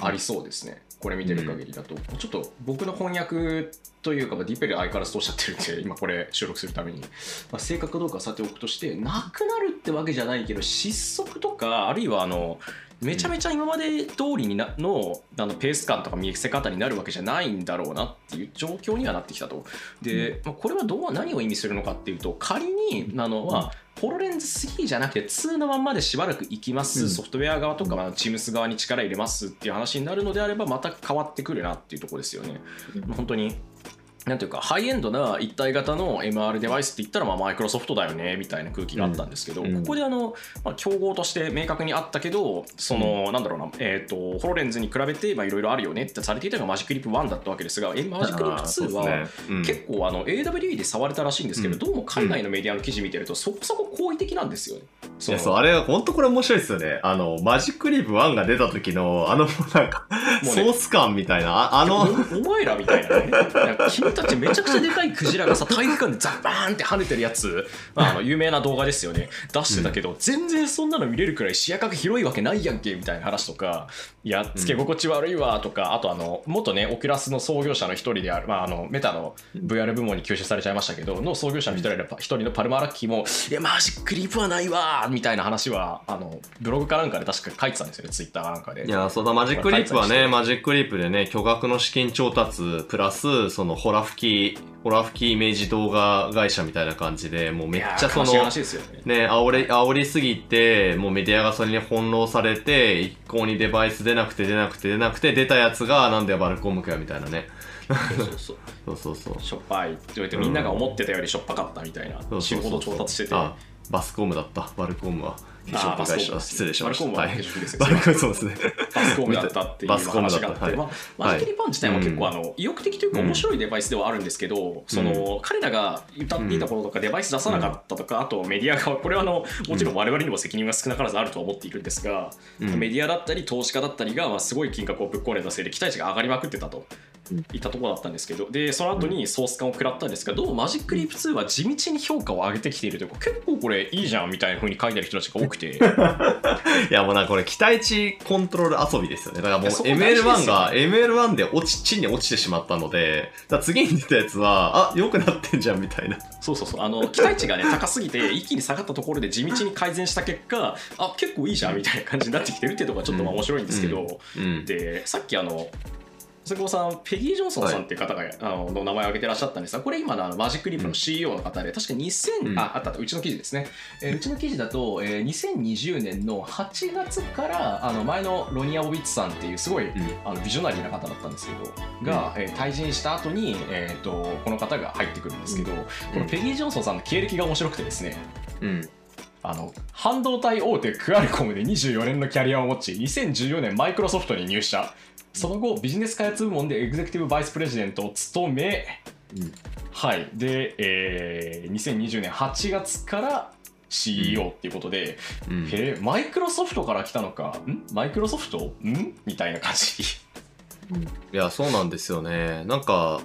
ありそうですね。これ見てる限りだと、ちょっと僕の翻訳というか、まあディペル相変わらずとおっしゃってるんで、今これ収録するために、まあ、正確かどうかはさておくとして、なくなるってわけじゃないけど、失速とか、あるいはあの、めちゃめちゃ今まで通りになのあのペース感とか見せ方になるわけじゃないんだろうなっていう状況にはなってきたと。で、まあ、これはどう何を意味するのかっていうと仮にあの、まあ、ホロレンズ3じゃなくて2のまんまでしばらくいきます、うん。ソフトウェア側とか、まあ、チームス側に力入れますっていう話になるのであればまた変わってくるなっていうところですよね。本当になんていうかハイエンドな一体型の MR デバイスって言ったらまあマイクロソフトだよねみたいな空気があったんですけど、うん。ここであの、まあ、競合として明確にあったけどその、なんだろうな、えー、とホロレンズに比べていろいろあるよねってされていたのがマジックリップ1だったわけですがえマジックリップ2は、結構あの AWE で触れたらしいんですけど、うん。どうも海外のメディアの記事見てるとそこそこ好意的なんですよね。いやそうあれは本当これ面白いですよね。あのマジックリープ1が出た時のあのなんかねソース感みたいなああのおお前らみたいなね たちめちゃくちゃでかいクジラがさ 体育館でザッバーンって跳ねてるやつ、まあ、あの有名な動画ですよね。出してたけど、全然そんなの見れるくらい視野角広いわけないやんけみたいな話とかいやつけ心地悪いわとか、あとあの元ねオキュラスの創業者の一人である、まあ、あのメタの VR 部門に吸収されちゃいましたけどの創業者の一人で一人のパルマラッキーも「いやマジックリープはないわ」みたいな話はあのブログかなんかで確か書いてたんですよねツイッターかなんかで。いや、そうだ、マジックリープはね、マジックリープでね、巨額の資金調達、プラス、その、ホラ吹き、ホラ吹きイメージ動画会社みたいな感じで、もうめっちゃそのね。ね、煽り、煽りすぎて、もうメディアがそれに翻弄されて、一向にデバイス出なくて出なくて出なくて、出たやつが、なんでバルコムかよみたいなね。そうそうそう そうそうそう。しょっぱいって言われてみんなが思ってたよりしょっぱかったみたいなそう死ぬほど調達しててあ、バスコムだった、バルコムは。化粧品会社だ。失礼しました。バルコムはですよ。そうですね。バスコムだったっていう話があって、まあ、マジキリパン自体は結構あの意欲的というか面白いデバイスではあるんですけど、その彼らが歌っていたこととかデバイス出さなかったとか、あとメディアがこれはあのもちろん我々にも責任が少なからずあるとは思っているんですが、うん。メディアだったり投資家だったりがまあすごい金額をぶっ込んだせいで期待値が上がりまくってたと。いったところだったんですけどでその後にソース感を食らったんですがどうもマジックリープ2は地道に評価を上げてきているというか結構これいいじゃんみたいな風に書いてある人たちが多くて。いやもうなんかこれ期待値コントロール遊びですよね。だからもういやそこ大事ですよ。ML1 が ML1 で落ち、地に落ちてしまったので、だ次に出たやつは、あ、良くなってんじゃんみたいな。そうそうそう。あの期待値がね高すぎて一気に下がったところで地道に改善した結果あ結構いいじゃんみたいな感じになってきてるっていうところがちょっとまあ面白いんですけど、うん。でさっきあの瀬久保さんペギー・ジョンソンさんっていう方が、あのの名前を挙げてらっしゃったんですがこれ今のあのマジックリープの CEO の方で、確か2000、うん。ああったうちの記事ですね、えーうちの記事だと、えー2020年の8月からあの前のロニア・オビッツさんっていうすごい、あのビジョナリーな方だったんですけどが、えー退陣した後に、えー、とこの方が入ってくるんですけど、このペギー・ジョンソンさんの経歴が面白くてですねうん。あの半導体大手クアルコムで24年のキャリアを持ち2014年マイクロソフトに入社その後ビジネス開発部門でエグゼクティブバイスプレジデントを務めうんはいで、えー2020年8月から CEO っていうことで、うん。へえマイクロソフトから来たのか？ん？マイクロソフト？ん？みたいな感じ。いや、そうなんですよね。なんか、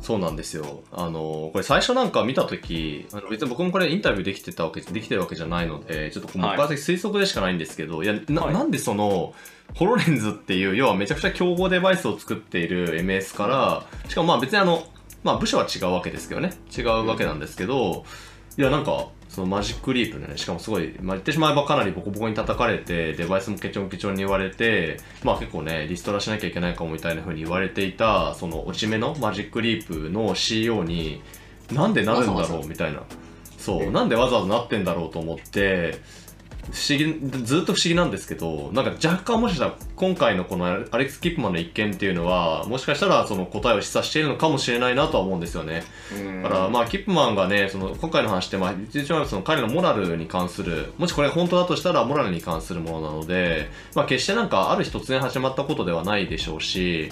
そうなんですよ。あの、これ最初なんか見たとき、あの別に僕もこれインタビューできてたわけ、できてるわけじゃないので、ちょっともうはい。一回推測でしかないんですけど、いや、な,、はい。なんでその、ホロレンズっていう、要はめちゃくちゃ競合デバイスを作っている MS から、しかもまあ別にあの、まあ部署は違うわけですけどね。違うわけなんですけど、いやなんか、そのマジックリープね、しかもすごい、まあ、言ってしまえばかなりボコボコに叩かれて、デバイスもケチョンケチョンに言われて、まあ結構ね、リストラしなきゃいけないかもみたいな風に言われていた、その落ち目のマジックリープの CEO に、なんでなるんだろうみたいな。そう、なんでわざわざなってんだろうと思って、不思議、ずっと不思議なんですけど、なんか若干もしかしたら今回のこのアレックス・キップマンの一件っていうのは、もしかしたらその答えを示唆しているのかもしれないなとは思うんですよね。だから、まあ、キップマンがね、その、今回の話って、まあ、一応その彼のモラルに関する、もしこれが本当だとしたら、モラルに関するものなので、まあ、決してなんか、ある日突然始まったことではないでしょうし、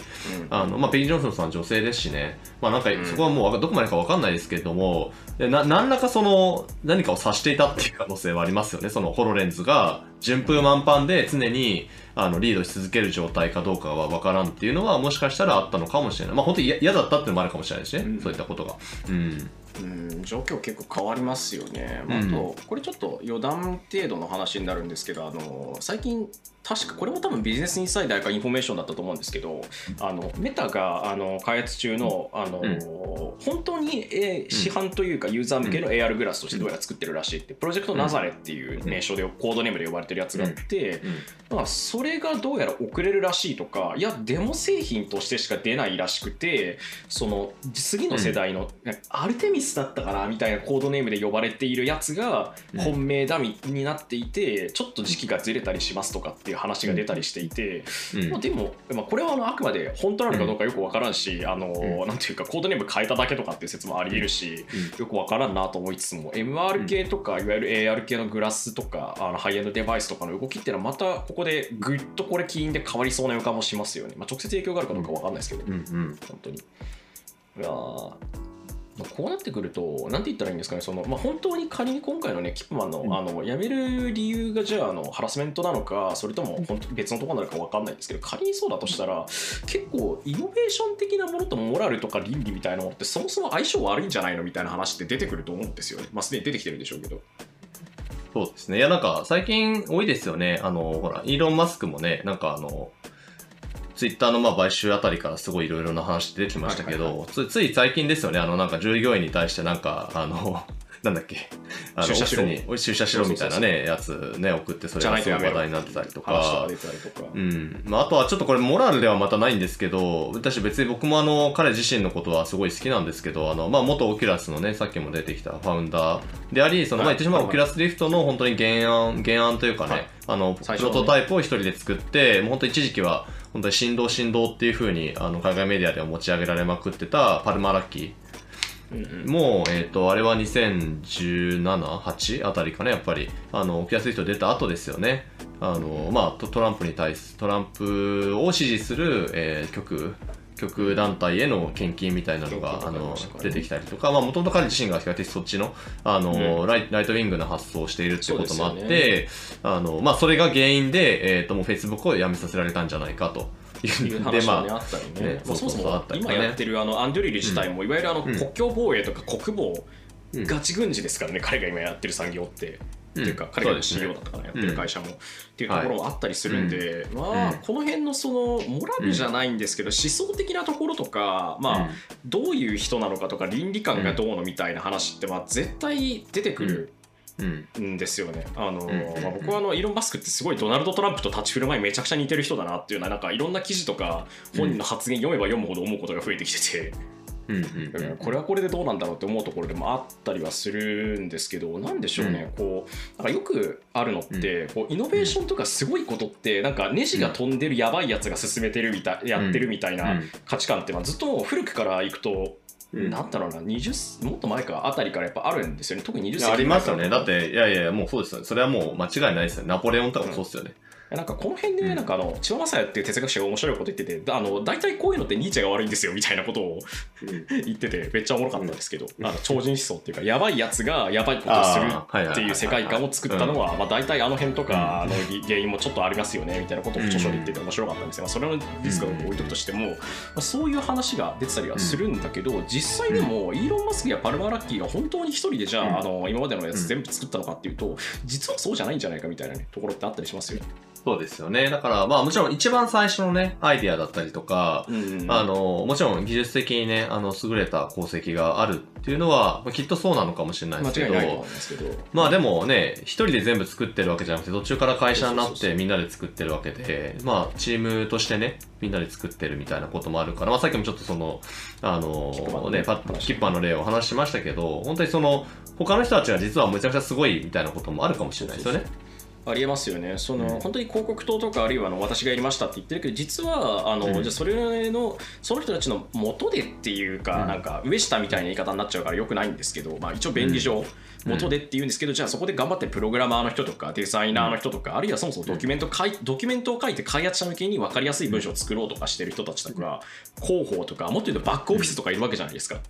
あの、まあ、ペギー・ジョンソンさん女性ですしね、まあ、なんかう、んそこはもうどこまでかわかんないですけれども、でな、何らかその、何かを指していたっていう可能性はありますよね。その、ホロレレンズが、順風満帆で常に、あの、リードし続ける状態かどうかはわからんっていうのは、もしかしたらあったのかもしれない。まあ、本当に嫌嫌だったっていうのもあるかもしれないですね。うんそういったことが。うん。うん状況結構変わりますよね、まあ、あうんとこれちょっと余談程度の話になるんですけどあの最近確かこれも多分ビジネスインサイダーかインフォメーションだったと思うんですけどあのメタがあの開発中のあの、本当に、えー市販というかユーザー向けの AR グラスとしてどうやら作ってるらしいってプロジェクトナザレっていう名称でコードネームで呼ばれてるやつがあって、まあ、それがどうやら遅れるらしいとかいやデモ製品としてしか出ないらしくてその次の世代の、アルテミスだったかなみたいなコードネームで呼ばれているやつがうん。本命だみになっていてちょっと時期がずれたりしますとかっていう話が出たりしていて、うん。まあ、でも、まあ、これはあのあくまで本当なのかどうかよくわからんし、あのん。なんていうかコードネーム変えただけとかっていう説もありえるし、よくわからんなと思いつつも MR 系とかいわゆる AR 系のグラスとかあのハイエンドデバイスとかの動きっていうのはまたここでぐっとこれ起因で変わりそうな予感もしますよね、まあ、直接影響があるかどうかわかんないですけど、うんうん。本当に。いやこうなってくると、なんて言ったらいいんですかね、そのまあ、本当に仮に今回のね、キップマンの,、うん。あの辞める理由がじゃああのハラスメントなのか、それとも本当別のところなのか分かんないんですけど、仮にそうだとしたら、結構イノベーション的なものとモラルとか倫理みたいなものって、そもそも相性悪いんじゃないのみたいな話って出てくると思うんですよね。まあ、すでに出てきてるんでしょうけど。そうですね。いや、なんか、最近多いですよね。あの、ほら、イーロン・マスクもね、なんかあの、ツイッターのまあ買収あたりからすごいいろいろな話出てきましたけど、はいはいつつい最近ですよね、あの、なんか従業員に対してなんか、あの、なんだっけ、あの、出社しろ。出社しろみたいなね、やつね、送って、それがすごい話題になってたりとか。うん。まあ、あとはちょっとこれモラルではまたないんですけど、私別に僕もあの、彼自身のことはすごい好きなんですけど、あの、まあ、元オキュラスのね、さっきも出てきたファウンダーであり、その、まあ、はい言ってしまうオキュラスリフトの本当に原案、原案というかね、はい。あの、プロトタイプを一人で作って、もう本当一時期は、本当に神童神童っていう風に、あの、海外メディアでは持ち上げられまくってたパルマラッキー。もう、えっ、と、あれは2017、8あたりかね、やっぱり、あの、オキュラスリフト出た後ですよね。あの、まあ、トトランプに対す、トランプを支持する、えー極、極団体への献金みたいなのが、あの出てきたりとか、まあ、もともと彼自身が比較的そっちの、あの、うん。ライ right wing な発想をしているっていうこともあって、あの、まあ、それが原因で、えっ、と、もう Facebook を辞めさせられたんじゃないかと。いうで、話はね、まあ、あったりね。ねまあ、そもそも今やってるあのアンドリル自体も、いわゆるあのうん。国境防衛とか国防、うんガチ軍事ですからね、彼が今やってる産業って。うん。っていうか彼が CEO だったかな、やってる会社も、っていうところもあったりするんで、まあ、うん。この辺のそのモラルじゃないんですけど、思想的なところとか、まあどういう人なのかとか倫理観がどうのみたいな話って、まあ、絶対出てくるうん、うん、んですよね。あのん。まあ、僕はあのイーロン・マスクってすごいドナルド・トランプと立ち振る舞いめちゃくちゃ似てる人だなっていうのはなんかいろんな記事とか本人の発言読めば読むほど思うことが増えてきてて、うん、これはこれでどうなんだろうって思うところでもあったりはするんですけどなんでしょうね、こうなんかよくあるのって、こうイノベーションとかすごいことってなんかネジが飛んでるやばいやつが進めてるみたいやってるみたいな価値観っていうのはずっともう古くからいくとうんなんだろうな20もっと前かあたりからやっぱあるんですよね特に20世紀ありますよね。だって、いやいやもうそうですよね。それはもう間違いないですよね。ナポレオンとかもそうですよね。なんかこの辺でうん。なんかあの千葉雅也っていう哲学者が面白いこと言っててあの大体こういうのってニーチェが悪いんですよみたいなことを言っててめっちゃおもろかったんですけど、あの超人思想っていうかやばいやつがやばいことをするっていう世界観を作ったのはまあ大体あの辺とかの原因もちょっとありますよねみたいなことを著書で言ってて面白かったんですが、まあそれのリスクを置いとくとしても、まあ、そういう話が出てたりはするんだけど、実際でもイーロン・マスクやパルマー・ラッキーが本当に一人でじゃあ,、うん。あの今までのやつ全部作ったのかっていうと実はそうじゃないんじゃないかみたいな、ね、ところってあったりしますよね。そうですよね。だから、まあもちろん一番最初のね、アイディアだったりとか、うんあの、もちろん技術的にね、あの、優れた功績があるっていうのは、まあきっとそうなのかもしれないですけど。まあでもね、一人で全部作ってるわけじゃなくて、途中から会社になっそうそうそうてみんなで作ってるわけで、まあチームとしてね、みんなで作ってるみたいなこともあるから、まあさっきもちょっとその、あのね、パッキッパーの例を話しましたけど、本当にその、他の人たちが実はむちゃくちゃすごいみたいなこともあるかもしれないですよね。ありえますよね。その、うん。本当に広告塔とかあるいはあの私がやりましたって言ってるけど実はあの、うん。じゃあそれのその人たちの元でっていうか、うん。なんか上下みたいな言い方になっちゃうからよくないんですけど、まあ、一応便宜上、うん。元でっていうんですけどじゃあそこで頑張ってプログラマーの人とかデザイナーの人とか、あるいはそもそもドキュメント書いドキュメントを書いて開発者向けに分かりやすい文章を作ろうとかしてる人たちとか、広報とかもっと言うとバックオフィスとかいるわけじゃないですか。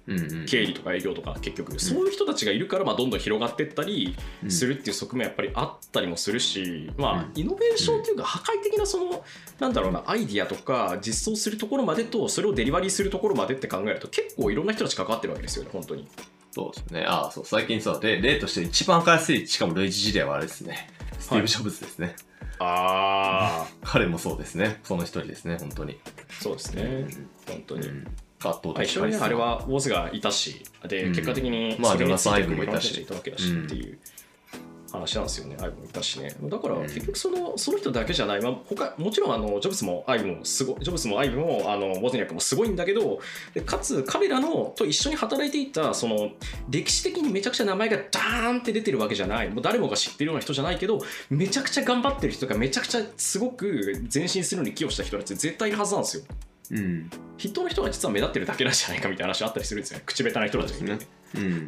経理とか営業とか結局。そういう人たちがいるからまあどんどん広がっていったりするっていう側面やっぱりあったりもするしまあイノベーションっていうか破壊的なそのなんだろうなアイディアとか実装するところまでとそれをデリバリーするところまでって考えると結構いろんな人たち関わってるわけですよね本当に。そうですね。ああ、そう、最近そう、例例として一番わかりやすい、しかも類似事例はあれですね。スティーブ・ジョブズですね。ああ 彼もそうですね。その一人ですね、本当に。そうですね本当に、うん圧倒的一緒にねあれはウォズがいたしで、うん結果的にまあジョナサンアイブもいたしっていう話なんですよね、アイブもいたしね。だからうん。結局そのその人だけじゃない、まあ、他もちろんあのジョブズもアイブもすごいジョブズもアイブもあのウォズニャックもすごいんだけどでかつ彼らのと一緒に働いていたその歴史的にめちゃくちゃ名前がダーンって出てるわけじゃない。もう誰もが知ってるような人じゃないけどめちゃくちゃ頑張ってる人がめちゃくちゃすごく前進するのに寄与した人たち絶対いるはずなんですよ。うん。筆頭の人が実は目立ってるだけなんじゃないかみたいな話あったりするんですよね。口下手な人たちがいて、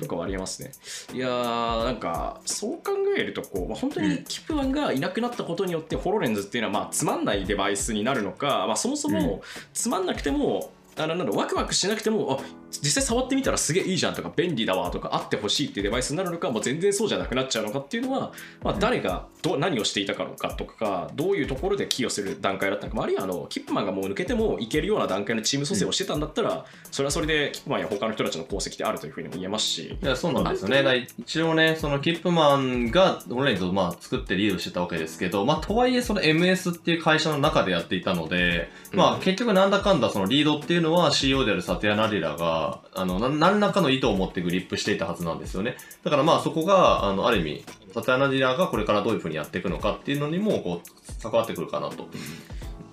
とかはありますね。いやーなんかそう考えるとこう、まあ、本当にキプマンがいなくなったことによってホロレンズっていうのはまあつまんないデバイスになるのか、まあ、そもそもつまんなくても、あのなんだワクワクしなくてもあ実際触ってみたらすげえいいじゃんとか便利だわとかあってほしいっていうデバイスになるのかもう全然そうじゃなくなっちゃうのかっていうのは、まあ、誰がど何をしていたかのかとかどういうところで寄与する段階だったのか、まああるいはあのキップマンがもう抜けてもいけるような段階のチーム蘇生をしてたんだったら、それはそれでキップマンや他の人たちの功績であるというふうにも言えますし。いや、そうなんですよね。一応ね、そのキップマンがオンラインとまあ作ってリードしてたわけですけど、まあとはいえその MS っていう会社の中でやっていたので、まうん。あ結局なんだかんだそのリードっていうのは CEO であるサティア・ナディラが、あの、何らかの意図を持ってグリップしていたはずなんですよね。だからまあそこが、あの、ある意味、サティア・ナディラがこれからどういうふうにやっていくのかっていうのにも、こう、関わってくるかなと。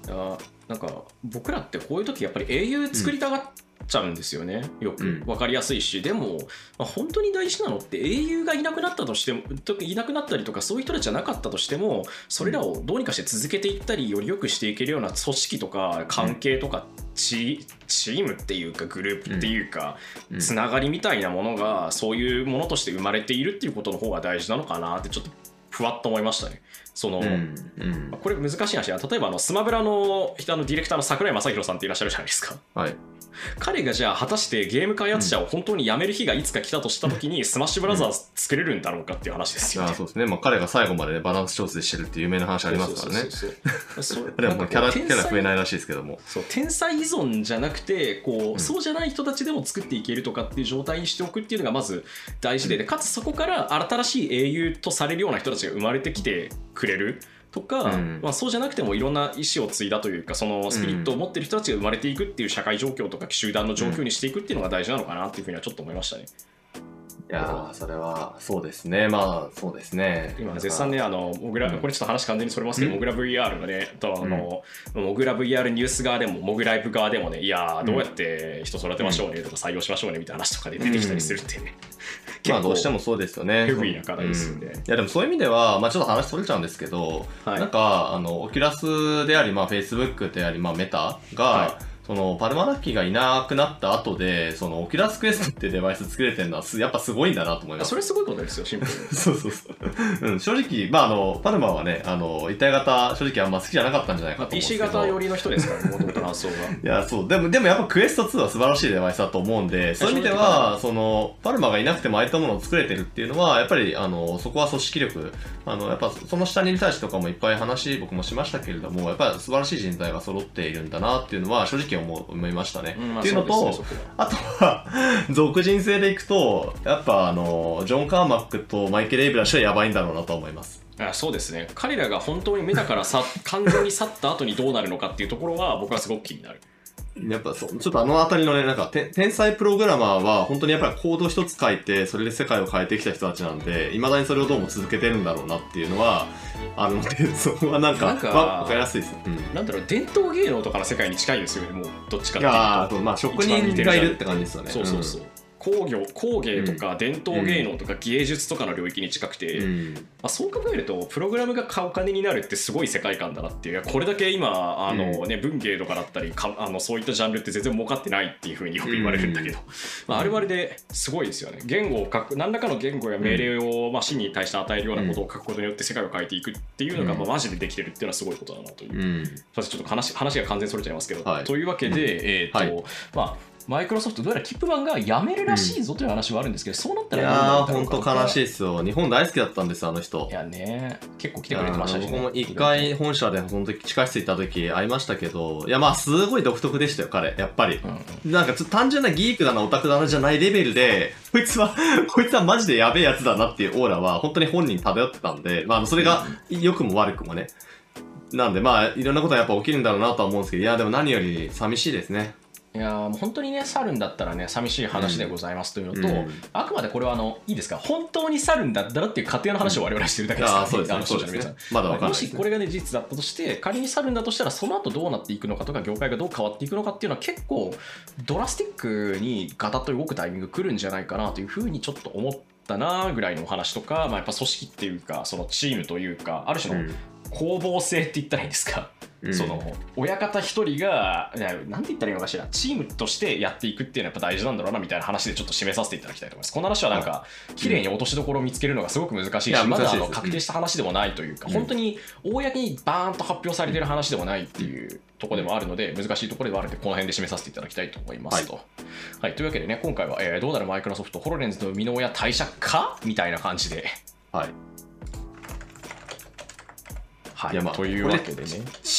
いやなんか僕らってこういう時やっぱり英雄作りたがっちゃうんですよね、よく。うん。分かりやすいし。でも、まあ、本当に大事なのって英雄がいなくなったとしてもといなくなったりとかそういう人たちじゃなかったとしてもそれらをどうにかして続けていったりより良くしていけるような組織とか関係とかチチームっていうかグループっていうか、うん。つながりみたいなものがそういうものとして生まれているっていうことの方が大事なのかなってちょっとふわっと思いましたね。その、うん。うん。これ難しい話だ。例えばあのスマブラの人あのディレクターの桜井正宏さんっていらっしゃるじゃないですか。はい。彼がじゃあ果たしてゲーム開発者を本当に辞める日がいつか来たとした時にスマッシュブラザーズ作れるんだろうかっていう話ですよね。あそうですね。まあ彼が最後までねバランス調整してるっていう有名な話ありますからね。で もキャラ、キャラ増えいないらしいですけども。そう天才依存じゃなくてこう、ん。そうじゃない人たちでも作っていけるとかっていう状態にしておくっていうのがまず大事ででかつそこから新しい英雄とされるような人たちが生まれてきてくれるとか、うんまあ、そうじゃなくてもいろんな意思を継いだというかそのスピリットを持ってる人たちが生まれていくっていう社会状況とか集団の状況にしていくっていうのが大事なのかなっていうふうにはちょっと思いましたね。いやー、それは、そうですね。まあ、そうですね。今絶賛ね、あのモグラ、うん。これちょっと話完全にそれますけど、うん。モグラ VR のね、とあの、モグラ VR ニュース側でも、モグライブ側でもね、いやー、どうやって人育てましょうねとか採用しましょうねみたいな話とかで出てきたりするっていうね。まあ、どうしてもそうですよね。ヘビーな課題ですよね。うん。いや、でもそういう意味では、まあ、ちょっと話それちゃうんですけど、はい。なんか、あの、 Oculus であり、まあ、Facebook であり、まあ、 Meta が、はそのパルマーラッキーがいなくなった後で、その Oculus Quest ってデバイス作れてるのはす、やっぱすごいんだなと思います。それすごいことですよ、シンプルに。そうそうそう。うん、正直、まあ、あの、パルマーはね、あの、一体型、正直あんま好きじゃなかったんじゃないかまあ、と思うんですけ PC ど。型寄りの人ですから、もともとの発想が。いや、そう。でも、でもやっぱ Quest 2は素晴らしいデバイスだと思うんで、そういう意味では、その、パルマがいなくてもああいったものを作れてるっていうのは、やっぱり、あの、そこは組織力、あの、やっぱその下にいる人たちとかもいっぱい話、僕もしましたけれども、やっぱり素晴らしい人材が揃っているんだなっていうのは、正直思う思いましたね。うんまあっていうのと、ねあとは、俗人性でいくと、やっぱあの、ジョン・カーマックとマイケル・エイブラシはやばいんだろうなと思います。あそうですね。彼らが本当に目だからさ 完全に去った後にどうなるのかっていうところは、僕はすごく気になる。やっぱそう、ちょっとあのあたりのね、なんか、て天才プログラマーは、本当にやっぱりコード一つ書いて、それで世界を変えてきた人たちなんで、未だにそれをどうも続けてるんだろうなっていうのは、あるので、そこはなんか、なんかわわかりやすいです。うん。なんだろう、伝統芸能とかの世界に近いですよね、もうどっちかっていうと。あと、まあ、職人がいるって感じですよね。そうそうそう。工業工芸とか伝統芸能とか芸術とかの領域に近くて、うん。まあ、そう考えるとプログラムが買うお金になるってすごい世界観だなっていう。これだけ今あの、うね、文芸とかだったりかあのそういったジャンルって全然儲かってないっていうふうによく言われるんだけど、まあ、あれはあれですごいですよね。言語を書く何らかの言語や命令を、まあ、真に対して与えるようなことを書くことによって世界を変えていくっていうのが、うん。まあ、マジでできてるっていうのはすごいことだなといううん。ちょっと話話が完全にそれちゃいますけど、はい。というわけで、えーとはい。まあマイクロソフトどうやらキップマンが辞めるらしいぞという話はあるんですけど、そうなったいらやー、ほんと悲しいいですよ。日本大好きだったんですよ、あの人い。やね結構来てくれてましたし、ね、僕も一回本社でその時地下室行った時会いましたけど、いやまあすごい独特でしたよ、彼。やっぱり。うんなんか単純なギークだな、オタクだなじゃないレベルで、こいつは、こいつはマジでやべえやつだなっていうオーラは本当に本人漂ってたんで、まあそれが良くも悪くもね。なんでまあいろんなことはやっぱ起きるんだろうなとは思うんですけど、いやでも何より寂しいですね。いやーもう本当にね去るんだったらね寂しい話でございますというのと、うんあくまでこれはあのいいですか本当に去るんだったらっていう仮定の話を我々はしてるだけですから、ああ、そうですね。あの皆さん。まだわかんないも。しこれがね事実だったとして仮に去るんだとしたらその後どうなっていくのかとか業界がどう変わっていくのかっていうのは結構ドラスティックにガタッと動くタイミング来るんじゃないかなというふうにちょっと思ったなぐらいのお話とか、まあ、やっぱ組織っていうかそのチームというかある種の攻防性って言ったらいいんですか、うん。その親方一人がいやなんて言ったらいいのかしらチームとしてやっていくっていうのはやっぱ大事なんだろうなみたいな話でちょっと締めさせていただきたいと思います。この話はなんか綺麗に落としどころを見つけるのがすごく難しいし、まだあの確定した話でもないというか、うん。本当に公にバーンと発表されてる話でもないっていうところでもあるので難しいところではあるのでこの辺で締めさせていただきたいと思いますと。はい、というわけでね今回は、えーどうなるマイクロソフトホロレンズの生みの親退社かみたいな感じで。はい。はいいやまあというわけでね。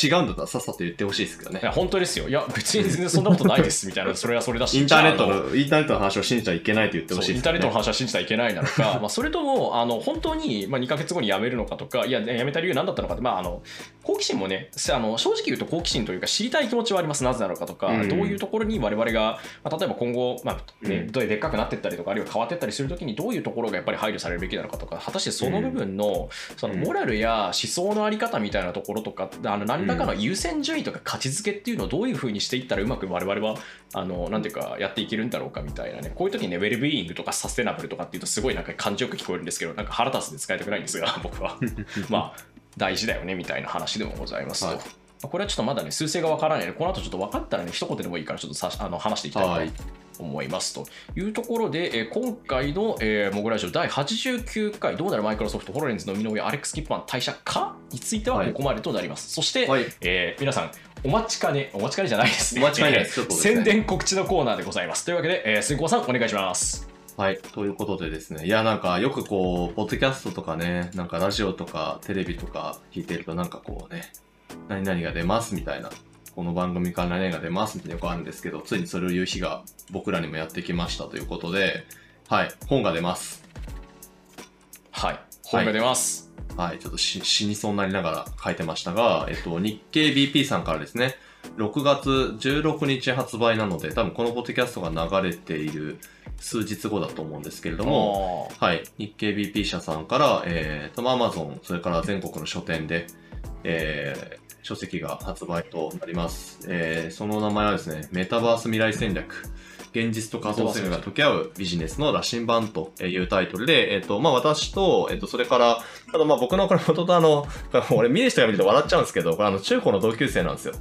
違うんだったらさっさと言ってほしいですけどねい。や本当ですよ。いや、別に全然そんなことないですみたいな、それはそれだし。インターネットの、インターネットの話を信じちゃいけないと言ってほしいね。インターネットの話は信じちゃいけないなのか、まあそれともあの本当に、まあ、2か月後に辞めるのかとか、いや、辞めた理由何だったのかって、まあ、あの好奇心もねあの、正直言うと好奇心というか、知りたい気持ちはあります、なぜなのかとか、うんどういうところに我々が、まあ、例えば今後、まあねうんどうでっかくなっていったりとか、あるいは変わっていったりするときに、どういうところがやっぱり配慮されるべきなのかとか、果たしてその部分の,、そのモラルや思想のあり方みたいなところとか、あの何らかの優先順位とか価値づけっていうのをどういうふうにしていったらうまく我々はあのなんていうかやっていけるんだろうかみたいなねこういう時にねウェルビーイングとかサステナブルとかっていうとすごいなんか感じよく聞こえるんですけどなんか腹立つで使いたくないんですが僕は。まあ大事だよねみたいな話でもございます。と、はい。これはちょっとまだね数勢がわからないのでこの後ちょっと分かったらね一言でもいいからちょっとさあの話していきたいとはい思いますというところで、えー今回の、えーモグラジオ第89回どうなるマイクロソフトホロレンズの生みの親アレックス・キップマン退社かについてははい。ここまでとなります、そして、はい。えー皆さんお待ちかねお待ちかねじゃないですね。お待ちかね。ですちょっとですね。宣伝告知のコーナーでございます。というわけで、えー、杉子さんお願いします。はい。ということでですね。いや、なんか、よくこう、ポッドキャストとかね、なんかラジオとかテレビとか聞いてると、なんかこうね、何々が出ますみたいな、この番組から何々が出ますみたいなよくあるんですけど、ついにそれを言う日が僕らにもやってきましたということで、はい。本が出ます。はい本が出ます、はい。ちょっとし死にそうになりながら書いてましたが、えっと、日経 BP さんからですね、6月16日発売なので、多分このポッドキャストが流れている数日後だと思うんですけれども、もはい。日経 BP 社さんから、えー、と、アマゾン、それから全国の書店で、えー、書籍が発売となります。えー、その名前はですね、メタバース未来戦略。現実と仮想世界が溶け合うビジネスの羅針盤というタイトルで、えっ、と、まあ、私と、えっ、と、それから、あと、まあ、僕のこれ、元々あの、俺見る人が見ると笑っちゃうんですけど、これ、あの、中高の同級生なんですよ。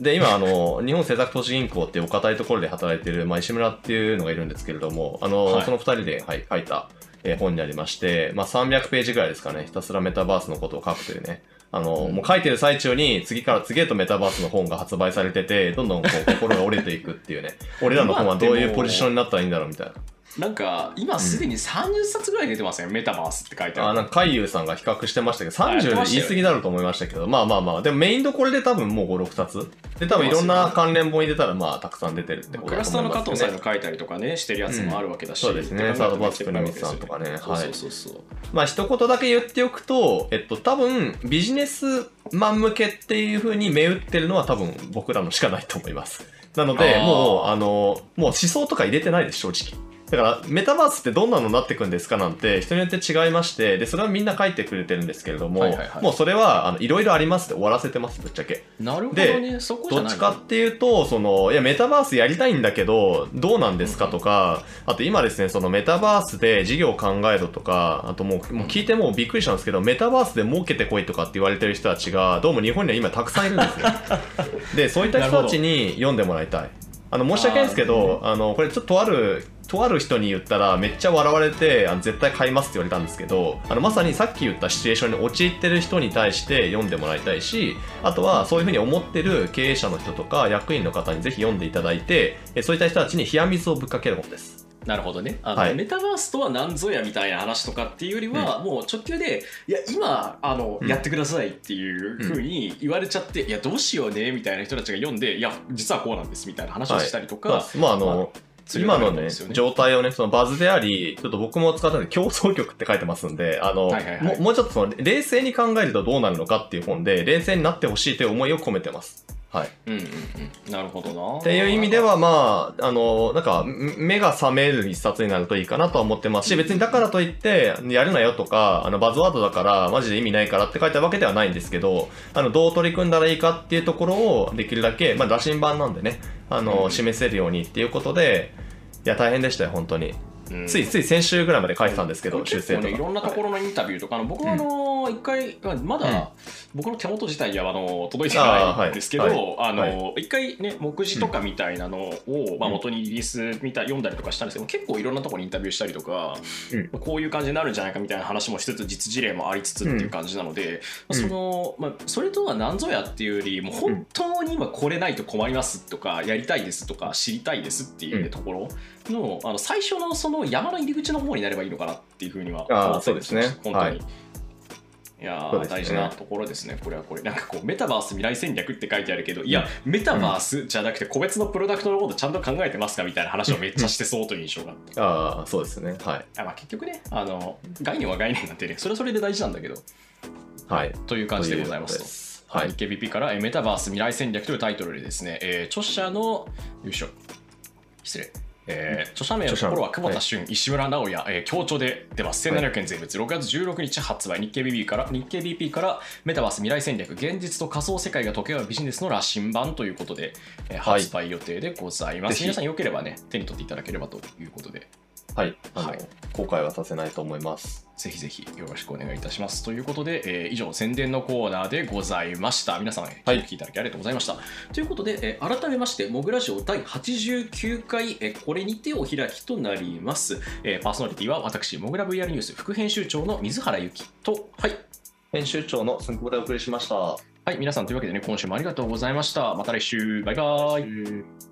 で、今、あの、日本政策投資銀行っていうお堅いところで働いてる、まあ、石村っていうのがいるんですけれども、あの、はいその二人で、はい、書いた、えー本になりまして、まあ、300ページぐらいですかね、ひたすらメタバースのことを書くというね、あの、うんもう書いてる最中に、次から次へとメタバースの本が発売されてて、どんどんこう心が折れていくっていうね、俺らの本はどういうポジションになったらいいんだろうみたいな。なんか今すでに30冊ぐらい出てますね、メタバースって書いてある。あなんか海遊さんが比較してましたけど、あやって30ましたよで言い過ぎだろうと思いましたけど、まあまあまあ、でもメインどころで多分もう5、6冊。で、多分いろんな関連本に出たら、まあ、たくさん出てるってことクラスターのだと思いますね。加藤さんが書いたりとかねしてるやつもあるわけだし、うんそうですね。サードバースプレミスさんとかね。そうそうそうまあ一言だけ言っておくと、えっと多分ビジネスマン向けっていう風に銘打ってるのは多分僕らのしかないと思います。なので、もう、あの、もう思想とか入れてないです、正直。だから、メタバースってどんなのになっていくんですかなんて人によって違いまして、で、それはみんな書いてくれてるんですけれども、はいはいはいもうそれは、あの、いろいろありますで終わらせてます、ぶっちゃけ。なるほどねそこじゃないどっちかっていうと、その、いや、メタバースやりたいんだけど、どうなんですかとか、あと今ですね、そのメタバースで事業を考えろとか、あともう、もう聞いてもうびっくりしたんですけど、メタバースで儲けてこいとかって言われてる人たちが、どうも日本には今たくさんいるんですね。で、そういった人たちに読んでもらいたい。あの、申し訳ないんですけど、あの、これちょっととある、とある人に言ったらめっちゃ笑われてあの絶対買いますって言われたんですけどあのまさにさっき言ったシチュエーションに陥ってる人に対して読んでもらいたいしあとはそういうふうに思ってる経営者の人とか役員の方にぜひ読んでいただいてえそういった人たちに冷や水をぶっかける本です。なるほどね。あの、はい。メタバースとは何ぞやみたいな話とかっていうよりは、もう直球でいや今あの、うん。やってくださいっていうふうに言われちゃって、いやどうしようねみたいな人たちが読んでいや実はこうなんですみたいな話をしたりとか、そうですまああの、するようにな今のね状態をね、そのバズであり、ちょっと僕も使ったんで、競争局って書いてますんで、あの、はいはいはいももうちょっとその、冷静に考えるとどうなるのかっていう本で、冷静になってほしいという思いを込めてます。はい。うんうんうん。なるほどな。っていう意味では、まあ、あの、なんか、ん目が覚める一冊になるといいかなとは思ってますし、別にだからといって、やるなよとか、あの、バズワードだから、マジで意味ないからって書いたわけではないんですけど、あの、どう取り組んだらいいかっていうところを、できるだけ、まあ、羅針盤なんでね、あの、うん示せるようにっていうことで、いや、大変でしたよ、本当に。うん。ついつい先週ぐらいまで書いてたんですけど、修正とか。ねいろんなところのインタビューとか、あの僕はあの一回まだ、うん僕の手元自体はあの届いてないんですけど、あ,、はい。の一回ね目次とかみたいなのを、まあ、元にリリース見た読んだりとかしたんですけど結構いろんなところにインタビューしたりとか、うん。こういう感じになるんじゃないかみたいな話もしつつ実事例もありつつっていう感じなので、まあそのまあ、それとは何ぞやっていうよりもう本当に今これないと困りますとかやりたいですとか知りたいですっていうところの,、あの最初のその山の入り口の方になればいいのかなっていうふうには思ってるんそうですね。本当に。はいいやね大事なところですね、これはこれ。なんかこう、メタバース未来戦略って書いてあるけど、いや、メタバースじゃなくて、個別のプロダクトのことちゃんと考えてますかみたいな話をめっちゃしてそうという印象があって。ああ、そうですね。はい。あまあ、結局ねあの、概念は概念なんてね、それはそれで大事なんだけど、はい。という感じでございますと。す。は、はいい。日経 BP からえーメタバース未来戦略というタイトルでですね、えー著者の、よいしょ、失礼。えー著者名のところは久保田俊、石村直也、えー、強調で出ます。1700円税別、6月16日発売、日経 BP から、日経 BP からメタバース未来戦略、現実と仮想世界が溶け合うビジネスの羅針盤ということで、えーはい。発売予定でございます。ぜひ。皆さんよければね、手に取っていただければということで、はい。あの、はい後悔はさせないと思います。ぜひぜひよろしくお願いいたします。ということで、えー以上、宣伝のコーナーでございました。皆さん、えーはい聞いていただきありがとうございました。ということで、えー改めまして、モグラジオ第89回、えーこれにてお開きとなります。えーパーソナリティは私、モグラ VR ニュース副編集長の水原由紀と、はい。編集長のすんくぼでお送りしました。はい、皆さんというわけでね、今週もありがとうございました。また来週、バイバイ。